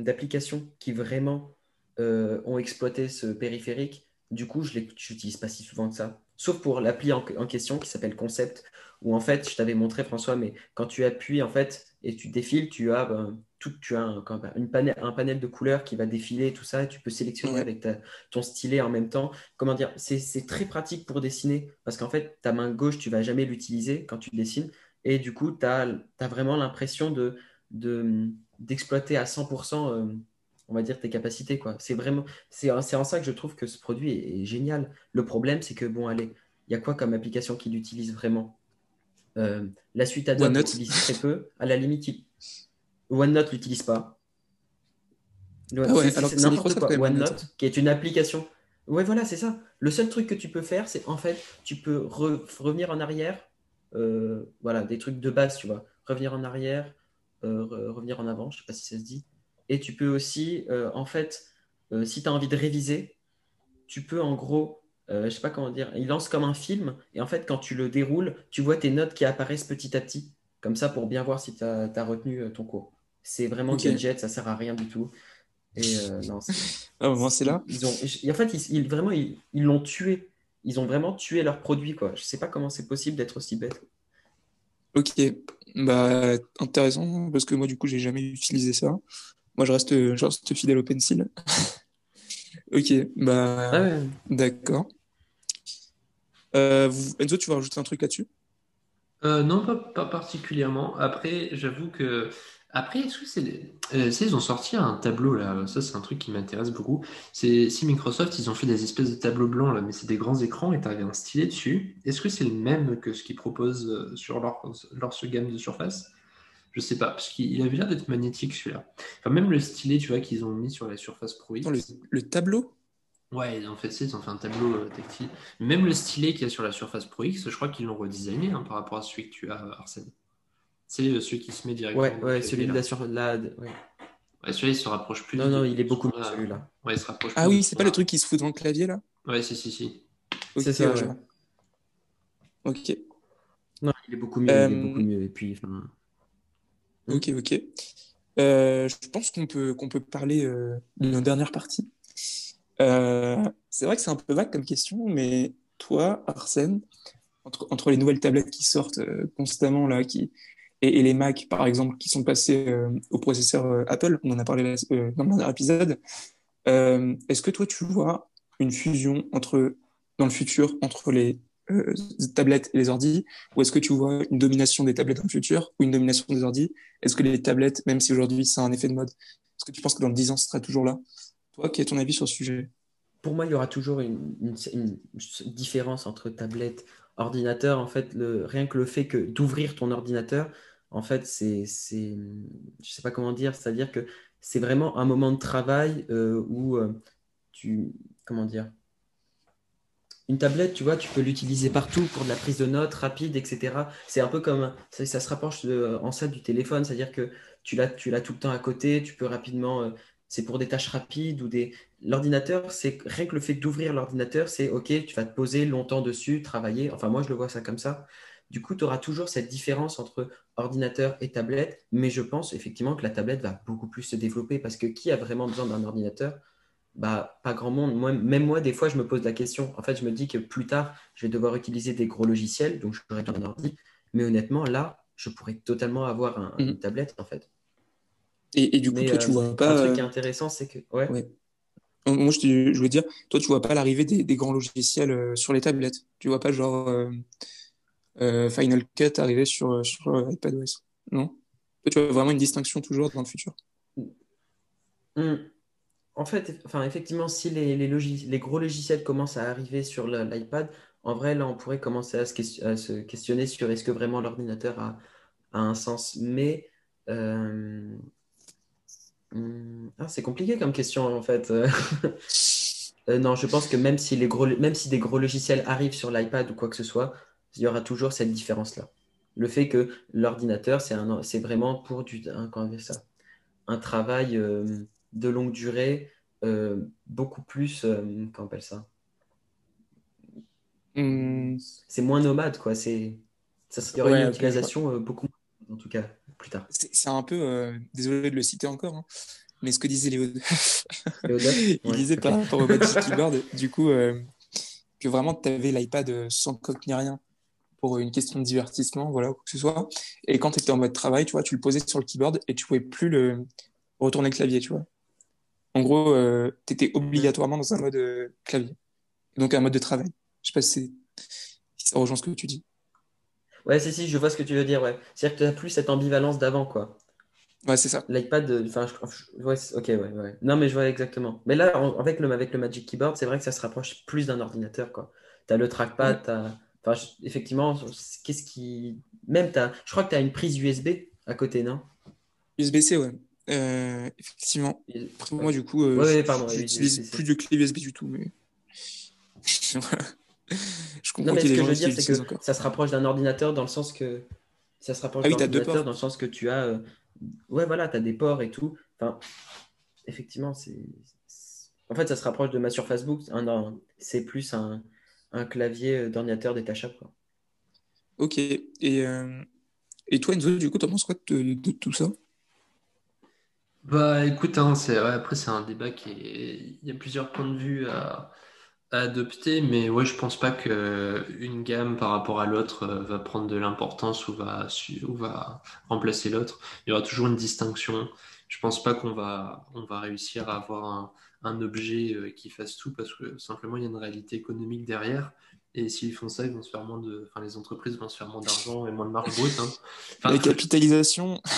d'applications qui vraiment euh, ont exploité ce périphérique. Du coup, je l'utilise pas si souvent que ça. Sauf pour l'appli en, en question qui s'appelle Concept, où en fait, je t'avais montré, François, mais quand tu appuies en fait et tu défiles, tu as ben, tout, tu as un, une panel, un panel de couleurs qui va défiler, tout ça, et tu peux sélectionner Ouais. avec ta- ton stylet en même temps. Comment dire, c'est très pratique pour dessiner parce qu'en fait, ta main gauche, tu vas jamais l'utiliser quand tu dessines, et du coup, tu as, vraiment l'impression de, de, d'exploiter à 100%, euh, on va dire, tes capacités, quoi. C'est vraiment, c'est en ça que je trouve que ce produit est, est génial. Le problème, c'est que, bon, allez, il y a quoi comme application qui l'utilise vraiment? Euh, la suite Adobe l'utilise très peu. À la limite, il- OneNote l'utilise pas. Ah ouais, alors n'importe quoi. OneNote, OneNote. qui est une application. Ouais, voilà, c'est ça. Le seul truc que tu peux faire, c'est en fait, tu peux re- revenir en arrière. euh, voilà, des trucs de base, tu vois. Revenir en arrière, euh, re- revenir en avant, je sais pas si ça se dit. Et tu peux aussi, euh, en fait, euh, si tu as envie de réviser, tu peux en gros, euh, je sais pas comment dire, il lance comme un film, et en fait, quand tu le déroules, tu vois tes notes qui apparaissent petit à petit, comme ça pour bien voir si tu as, retenu euh, ton cours. C'est vraiment gadget, ça sert à rien du tout. Et non, Ah, bon, c'est là. ils ont, et en fait, ils, ils- vraiment, ils l'ont tué. Ils ont vraiment tué leur produit, quoi. Je sais pas comment c'est possible d'être aussi bête. Ok, bah intéressant parce que moi du coup j'ai jamais utilisé ça. Moi je reste, je reste fidèle au pencil. Ok, bah Ah ouais. d'accord. Euh, vous- Enzo, tu vas rajouter un truc là-dessus? Euh, non, pas, pas particulièrement. Après, j'avoue que. Après, est-ce que c'est. des- Euh, tu sais, ils ont sorti un tableau là. Ça, c'est un truc qui m'intéresse beaucoup. C'est si Microsoft, ils ont fait des espèces de tableaux blancs là, mais c'est des grands écrans et tu un stylet dessus. Est-ce que c'est le même que ce qu'ils proposent euh, sur leur, leur ce gamme de surface? Je sais pas, parce qu'il il avait l'air d'être magnétique celui-là. Enfin, même le stylet, tu vois, qu'ils ont mis sur la Surface Pro le, X. le tableau? Ouais, en fait, c'est, ils ont fait un tableau euh, tactile. Même le stylet qu'il y a sur la Surface Pro X, je crois qu'ils l'ont redesigné hein, par rapport à celui que tu as, Arsène. C'est euh, celui qui se met directement Ouais, ouais, celui de la sur la. ouais. Ouais, celui-là, il se rapproche plus Non, de non, il est beaucoup mieux là. celui-là. Ouais, il se rapproche Ah plus oui, c'est pas le truc qui se fout dans le clavier là? Ouais, si, si, si. Ok, C'est ça, ouais. Ok, Non, il est beaucoup mieux, il est Euh, beaucoup mieux. Et puis, enfin, ok, ok. Euh, je pense qu'on peut qu'on peut parler euh, d'une dernière partie. Euh, c'est vrai que c'est un peu vague comme question, mais toi, Arsène, entre, entre les nouvelles tablettes qui sortent euh, constamment là, qui, et, les Mac, par exemple, qui sont passés au processeur Apple, on en a parlé dans le dernier épisode, est-ce que toi, tu vois une fusion entre, dans le futur entre les tablettes et les ordis, ou est-ce que tu vois une domination des tablettes dans le futur, ou une domination des ordis Est-ce que les tablettes, même si aujourd'hui c'est un effet de mode, est-ce que tu penses que dans 10 ans, ce sera toujours là? Toi, quel est ton avis sur ce sujet? Pour moi, il y aura toujours une, différence entre tablette, ordinateur. En fait, le, rien que le fait que d'ouvrir ton ordinateur, en fait, c'est, c'est, je sais pas comment dire, c'est-à-dire que c'est vraiment un moment de travail euh, où euh, tu, comment dire, une tablette, tu vois, tu peux l'utiliser partout pour de la prise de notes rapide, etc. C'est un peu comme, ça, ça se rapproche en ça du téléphone, c'est-à-dire que tu l'as, tu l'as tout le temps à côté, tu peux rapidement, euh, c'est pour des tâches rapides ou des. L'ordinateur, c'est rien que le fait d'ouvrir l'ordinateur, c'est OK, tu vas te poser longtemps dessus, travailler. Enfin, moi, je le vois ça comme ça. Du coup, tu auras toujours cette différence entre ordinateur et tablette, mais je pense effectivement que la tablette va beaucoup plus se développer parce que qui a vraiment besoin d'un ordinateur bah, pas grand monde. Moi, même moi, des fois, je me pose la question. En fait, je me dis que plus tard, je vais devoir utiliser des gros logiciels, donc je pourrais un ordi. Mais honnêtement, là, je pourrais totalement avoir un, une mhm. tablette, en fait. Et, et du coup, toi, tu euh, vois pas. Un truc qui est intéressant, c'est que. Ouais. ouais. Moi, je, te, je veux dire, toi, tu vois pas l'arrivée des, des, grands logiciels euh, sur les tablettes. Tu vois pas, genre, euh, Final Cut arriver sur, sur iPadOS. Non? Toi, tu vois vraiment une distinction toujours dans le futur? Mmh. En fait, enfin, effectivement, si les, gros logiciels commencent à arriver sur l'iPad, en vrai, là, on pourrait commencer à se, questionner sur est-ce que vraiment l'ordinateur a, un sens. Mais euh... Hmm, ah, c'est compliqué comme question, en fait. euh, non, je pense que même si, des gros logiciels arrivent sur l'iPad ou quoi que ce soit, il y aura toujours cette différence-là. Le fait que l'ordinateur, c'est vraiment pour du, un travail. Euh, de longue durée, euh, beaucoup plus, euh, comment on appelle ça? Hmm. C'est moins nomade, quoi. C'est, ça, il y aurait une utilisation euh, beaucoup en tout cas, plus tard. C'est un peu, désolé de le citer encore, hein, mais ce que disait Léo, il disait par rapport au Magic Keyboard, du coup, que vraiment tu avais l'iPad sans coque ni rien pour une question de divertissement, voilà, quoi que ce soit. Et quand tu étais en mode travail, tu vois, tu le posais sur le keyboard et tu pouvais plus le retourner le clavier, tu vois. En gros, euh, tu étais obligatoirement dans un mode euh, clavier, donc un mode de travail. Je sais pas si, ça rejoint ce que tu dis. Ouais, si, si, je vois ce que tu veux dire. Ouais. C'est-à-dire que tu n'as plus cette ambivalence d'avant, quoi. Ouais, c'est ça. L'iPad, euh, enfin, ouais, ok, ouais, ouais. Non, mais je vois exactement. Mais là, avec le, avec le Magic Keyboard, c'est vrai que ça se rapproche plus d'un ordinateur, quoi. Tu as le trackpad, tu as... Enfin, effectivement, qu'est-ce qui. Même, as... je crois que tu as une prise USB à côté, non? USB-C, ouais. Euh, effectivement. Après, moi, du coup, euh, ouais, j'utilise plus de clé USB du tout, mais. je comprends non, mais ce que je veux dire, c'est que encore. ça se rapproche d'un ordinateur dans le sens que. Ça se rapproche ah, d'un ordinateur dans le sens que tu as. Euh... Ouais, voilà, tu as des ports et tout. Enfin, effectivement, c'est. En fait, ça se rapproche de ma Surface Book. C'est plus un, un clavier euh, d'ordinateur détachable. Quoi. Ok. Et, euh... et toi, Enzo, du coup, tu penses quoi de, de tout ça? Bah écoute, hein, après c'est un débat qui est... Il y a plusieurs points de vue à, adopter, mais ouais, je pense pas que une gamme par rapport à l'autre euh, va prendre de l'importance ou va, ou va remplacer l'autre. Il y aura toujours une distinction. Je pense pas qu'on va, on va réussir à avoir un, un objet euh, qui fasse tout parce que simplement il y a une réalité économique derrière. Et s'ils font ça, ils vont se faire moins de. Enfin, les entreprises vont se faire moins d'argent et moins de marge brute. Hein. Enfin, les capitalisations.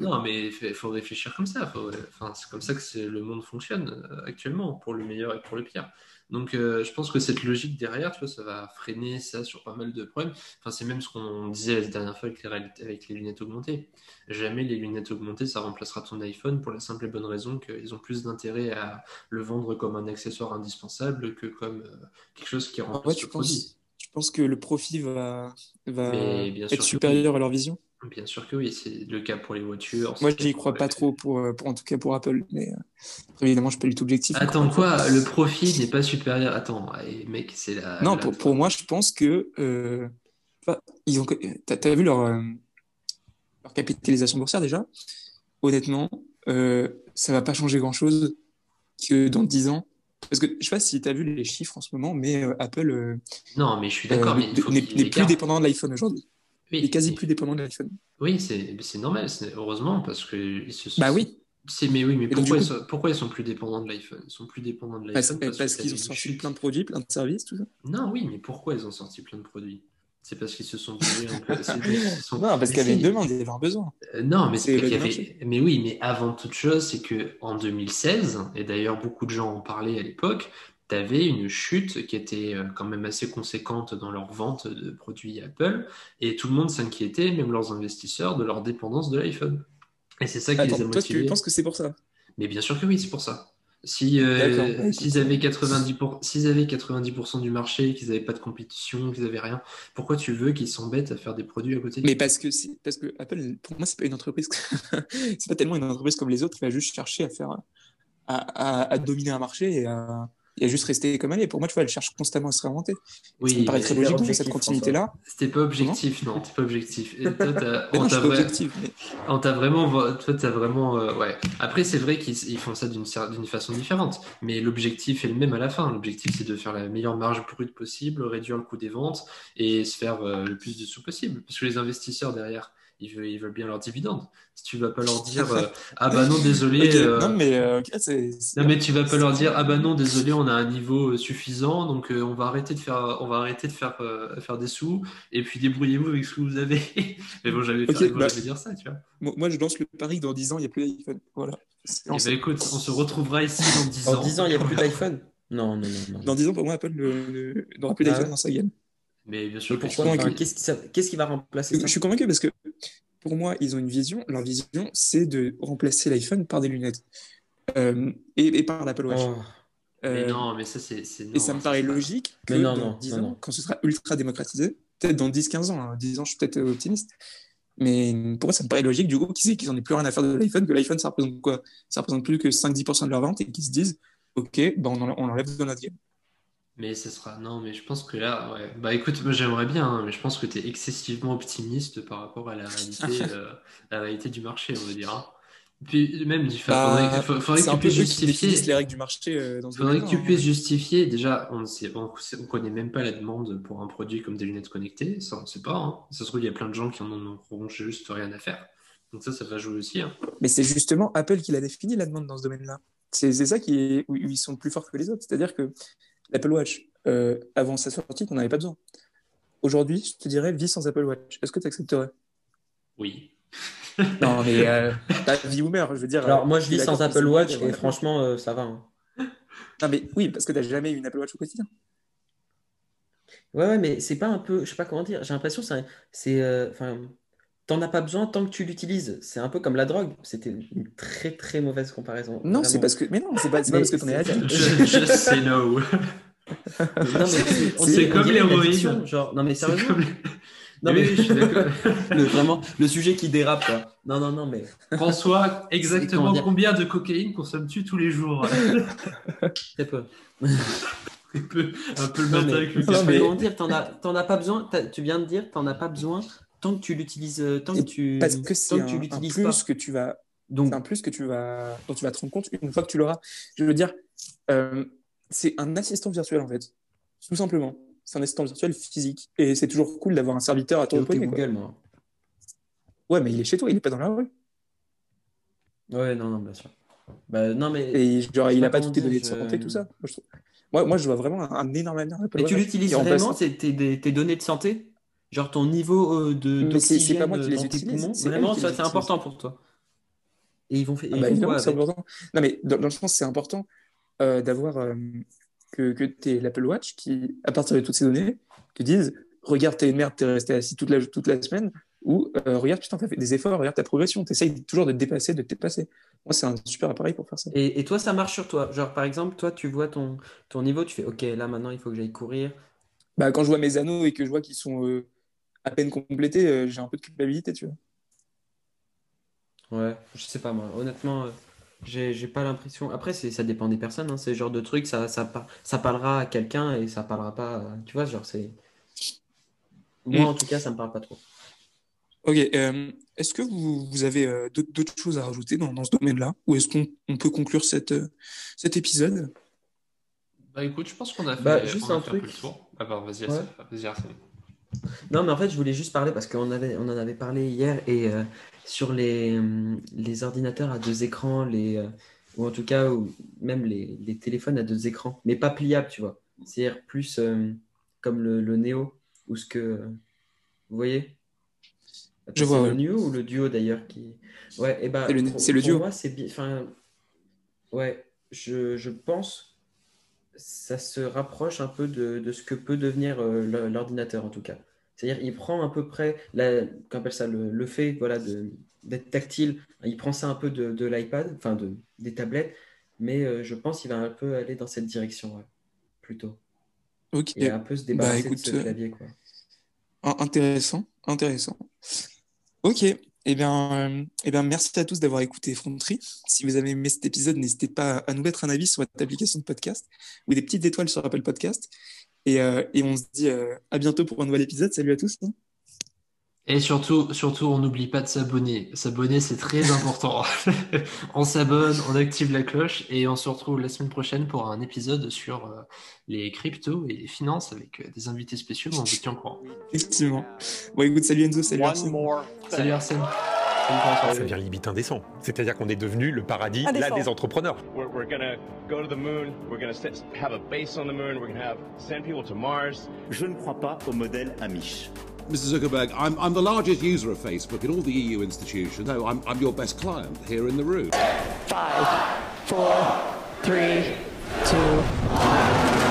Non, mais il faut réfléchir comme ça. Enfin, c'est comme ça que le monde fonctionne euh, actuellement, pour le meilleur et pour le pire. Donc, euh, je pense que cette logique derrière, tu vois, ça va freiner ça sur pas mal de problèmes. Enfin, c'est même ce qu'on disait la dernière fois avec les, avec les lunettes augmentées. Jamais les lunettes augmentées, ça remplacera ton iPhone pour la simple et bonne raison qu'ils ont plus d'intérêt à le vendre comme un accessoire indispensable que comme euh, quelque chose qui remplace ouais, tu penses, Tu penses que le profit va, va être supérieur à leur vision? Bien sûr que oui, c'est le cas pour les voitures. Moi, je n'y crois pas trop, pour, pour, en tout cas pour Apple. Mais euh, évidemment, je ne suis pas du tout objectif. Attends, quoi Le profit n'est pas supérieur. Attends, mec, c'est la. Non, Pour, pour, moi, je pense que. Euh, ils ont... Tu as, vu leur, euh, leur capitalisation boursière déjà? Honnêtement, euh, ça ne va pas changer grand-chose que dans 10 ans, Parce que je sais pas si tu as vu les chiffres en ce moment, mais euh, Apple euh, Non, mais je suis d'accord, euh, n'est plus dépendant de l'iPhone aujourd'hui. Oui, Il est quasi plus dépendant de l'iPhone. Oui, c'est normal, heureusement, parce que ils se sont. Bah oui, mais oui, mais pourquoi, ils sont, pourquoi ils sont plus dépendants de l'iPhone? Ils sont plus dépendants de l'iPhone parce qu'ils ont sorti chute. plein de produits, plein de services, tout ça. Non, oui, mais pourquoi ils ont sorti plein de produits? C'est parce qu'ils se sont un peu. sont- Non, parce qu'il y avait une demande, il y avait un besoin. Euh, non, mais C'est y avait. Mais oui, mais avant toute chose, c'est que en 2016, et d'ailleurs beaucoup de gens en parlaient à l'époque, tu avais une chute qui était euh, quand même assez conséquente dans leur vente de produits Apple, et tout le monde s'inquiétait, même leurs investisseurs, de leur dépendance de l'iPhone. Et c'est ça qui les a Attends, toi, tu motivés. penses que c'est pour ça? Mais bien sûr que oui, c'est pour ça. Si, euh, s'ils avaient 90%, pour- s'ils avaient 90% du marché, qu'ils n'avaient pas de compétition, qu'ils n'avaient rien, pourquoi tu veux qu'ils s'embêtent à faire des produits à côté Mais parce que, parce que Apple, pour moi, c'est pas une entreprise. c'est pas tellement une entreprise comme les autres qui va juste chercher à faire, à, à- à dominer un marché et à, et à juste rester comme elle est. Pour moi, tu vois, elle cherche constamment à se réinventer. Oui, ça me paraît très logique dans cette continuité-là. C'était pas objectif, non, t'es pas objectif. Et toi, on t'a vrai- mais- vraiment, toi, t'as vraiment, euh, ouais. Après, c'est vrai qu'ils ils font ça d'une façon différente, mais l'objectif est le même à la fin. L'objectif, c'est de faire la meilleure marge brute possible, réduire le coût des ventes et se faire euh, le plus de sous possible. Parce que les investisseurs derrière, ils veulent, ils veulent bien leurs dividendes. Si tu vas pas leur dire, euh, ah bah non, désolé. Euh, Non, mais, euh, ok, c'est- c'est- Non mais tu vas pas leur dire ah bah non désolé on a un niveau euh, suffisant donc euh, on va arrêter de faire on va arrêter de faire euh, faire des sous et puis débrouillez-vous avec ce que vous avez mais bon j'avais Ok, faire- ils vont bah- dire ça tu vois Moi, moi, je lance le pari que dans 10 ans, il n'y a plus d'iPhone. Voilà. Et lancé. bah écoute on se retrouvera ici dans 10 ans En 10 ans, il n'y a plus d'iPhone? Non, non, non, non. Dans 10 ans, pour moi, Apple n'aura plus Ah d'iPhone dans sa gamme. Mais bien sûr qu'est-ce qui, ça- qu'est-ce qui va remplacer Je ça? suis convaincu parce que pour moi, ils ont une vision. Leur vision, c'est de remplacer l'iPhone par des lunettes Euh, et, et par l'Apple Watch. Oh. mais Euh, non mais ça c'est et ça me paraît logique que Mais non, dans non, 10 non, ans, non. quand ce sera ultra démocratisé, peut-être dans 10-15 ans, hein, 10 ans, je suis peut-être optimiste, mais pour moi, ça me paraît logique du coup qu'ils qu'ils n'en aient plus rien à faire de l'iPhone, que l'iPhone, ça représente quoi? Ça représente plus que 5-10% de leur vente et qu'ils se disent, OK, ben on, en- on l'enlève de notre gamme. Mais ce sera non mais je pense que là ouais bah écoute moi j'aimerais bien hein, mais je pense que tu es excessivement optimiste par rapport à la réalité euh, la réalité du marché on va dire hein. puis même il faudrait, Bah, faudrait- que tu puisses justifier les règles du marché euh, dans ce faudrait que tu hein. puisses justifier déjà on ne sait on, on connaît même pas la demande pour un produit comme des lunettes connectées ça on sait pas hein. ça se trouve il y a plein de gens qui en auront juste rien à faire donc ça ça va jouer aussi hein. Mais c'est justement Apple qui l'a défini la demande dans ce domaine-là. C'est ça qui est, où ils sont plus forts que les autres. C'est-à-dire que l'Apple Watch, euh, avant sa sortie, on n'avait pas besoin. Aujourd'hui, je te dirais, vis sans Apple Watch. Est-ce que tu accepterais oui Non, mais euh, pas vie ou meurt, je veux dire. Alors, euh, moi, je tu es vis sans Apple Watch et franchement, euh, ça va. hein. Non, mais oui, parce que tu n'as jamais eu une Apple Watch au quotidien. Ouais, ouais, mais c'est pas un peu, je sais pas comment dire, j'ai l'impression que c'est, c'est, euh, enfin, t'en as pas besoin tant que tu l'utilises. C'est un peu comme la drogue. C'était une très très mauvaise comparaison. Non, c'est parce que. Mais non, c'est pas, pas parce que tu en es addict. je, je sais no c'est- comme l'héroïne. Genre, non, mais sérieusement. Non, mais oui, je suis d'accord. le, vraiment, le sujet qui dérape, quoi. Non, non, non, mais François, exactement combien de cocaïne consommes-tu tous les jours? Très peu. un peu, un peu le matin avec le mais- t'en as, t'en as pas besoin. tu viens de dire, t'en as pas besoin tant que tu l'utilises, euh, tant que Et tu, Parce que c'est un, que tu un l'utilises plus pas. que tu vas Donc, c'est un plus que tu vas, dont tu vas te rendre compte une fois que tu l'auras. Je veux dire, euh, c'est un assistant virtuel en fait, tout simplement. C'est un assistant virtuel physique. Et c'est toujours cool d'avoir un serviteur à ton. Google, moi. Ouais, mais il est chez toi, il est pas dans la rue. Ouais, non, non, bien sûr. Bah, non, mais. Et genre, il pas a pas toutes tes données de santé, tout ça. Moi, je, trouve- moi, moi, je vois vraiment un, un énorme avenir Apple Mais tu l'utilises vraiment, c'est tes, des- tes données de santé? Genre ton niveau euh, de Mais c'est- c'est pas d'oxygène moi qui euh, les utilise, poumons? Vraiment, ça, c'est important pour toi. Et ils vont faire. Ah bah, évidemment, c'est important. Non, mais dans, dans le sens, c'est important euh, d'avoir euh, que, que tu l'Apple Watch qui, à partir de toutes ces données, te dise Regarde, t'es une merde, t'es resté assis toute la, toute la semaine, ou euh, Regarde, putain, t'as fait des efforts, regarde ta progression, t'essayes toujours de te dépasser, de te dépasser. Moi, c'est un super appareil pour faire ça. Et, et toi, ça marche sur toi. Genre, par exemple, toi, tu vois ton, ton niveau, tu fais, OK, là, maintenant, il faut que j'aille courir. Bah, quand je vois mes anneaux et que je vois qu'ils sont à peine complétés, euh, j'ai un peu de culpabilité, tu vois. Ouais, je sais pas, moi. Honnêtement, euh, j'ai, j'ai pas l'impression. Après, c'est, ça dépend des personnes, hein. C'est le genre de truc, ça, ça, par- ça parlera à quelqu'un et ça parlera pas. à- Tu vois, genre, c'est. Moi, Mm. en tout cas, ça me parle pas trop. Ok, euh, est-ce que vous, vous avez euh, d'autres choses à rajouter dans, dans ce domaine-là, ou est-ce qu'on on peut conclure cette, euh, cet épisode? Bah écoute, je pense qu'on a fait, Bah, juste on a un fait un peu truc. le tour. Ah bah vas-y, Ouais. Vas-y, Arsène. Non, mais en fait, je voulais juste parler parce qu'on avait, on en avait parlé hier et euh, sur les, hum, les ordinateurs à deux écrans, les, euh, ou en tout cas, ou même les, les téléphones à deux écrans, mais pas pliables, tu vois. C'est-à-dire plus euh, comme le, le Neo ou ce que. vous voyez? Je vois, le. Neo ou le Duo d'ailleurs qui. Ouais, et bah, C'est le- pour, pour Duo. moi, c'est bien. Enfin, ouais, je, je pense ça se rapproche un peu de, de ce que peut devenir euh, l'ordinateur en tout cas. C'est-à-dire, il prend à peu près, la, qu'on appelle ça, le, le fait voilà, d'être tactile, il prend ça un peu de, de l'iPad, enfin de, des tablettes, mais euh, je pense qu'il va un peu aller dans cette direction, ouais, plutôt. Ok. Et un peu se Bah débarrasser écoute, de ce euh, clavier, quoi. intéressant, intéressant. Ok. Eh bien, euh, eh bien, merci à tous d'avoir écouté Frontery. Si vous avez aimé cet épisode, n'hésitez pas à nous mettre un avis sur votre application de podcast ou des petites étoiles sur Apple Podcast. Et, euh, on se dit euh, à bientôt pour un nouvel épisode. Salut à tous. Et surtout, surtout, on n'oublie pas de s'abonner. S'abonner, c'est très important. on s'abonne, on active la cloche et on se retrouve la semaine prochaine pour un épisode sur euh, les cryptos et les finances avec euh, des invités spéciaux. On vous tient au courant. Effectivement. Bon, écoute, salut Enzo, salut Arsène. Salut. Arsène. Ça devient limite indécent. C'est-à-dire qu'on est devenu le paradis, là, des entrepreneurs. We're, we're gonna go to the moon. We're gonna have a base on the moon. We're gonna have send people to Mars. Je ne crois pas au modèle Amish. Mr. Zuckerberg, I'm, I'm the largest user of Facebook in all the EU institutions. No, I'm, I'm your best client here in the room. Five, four, three, two, one.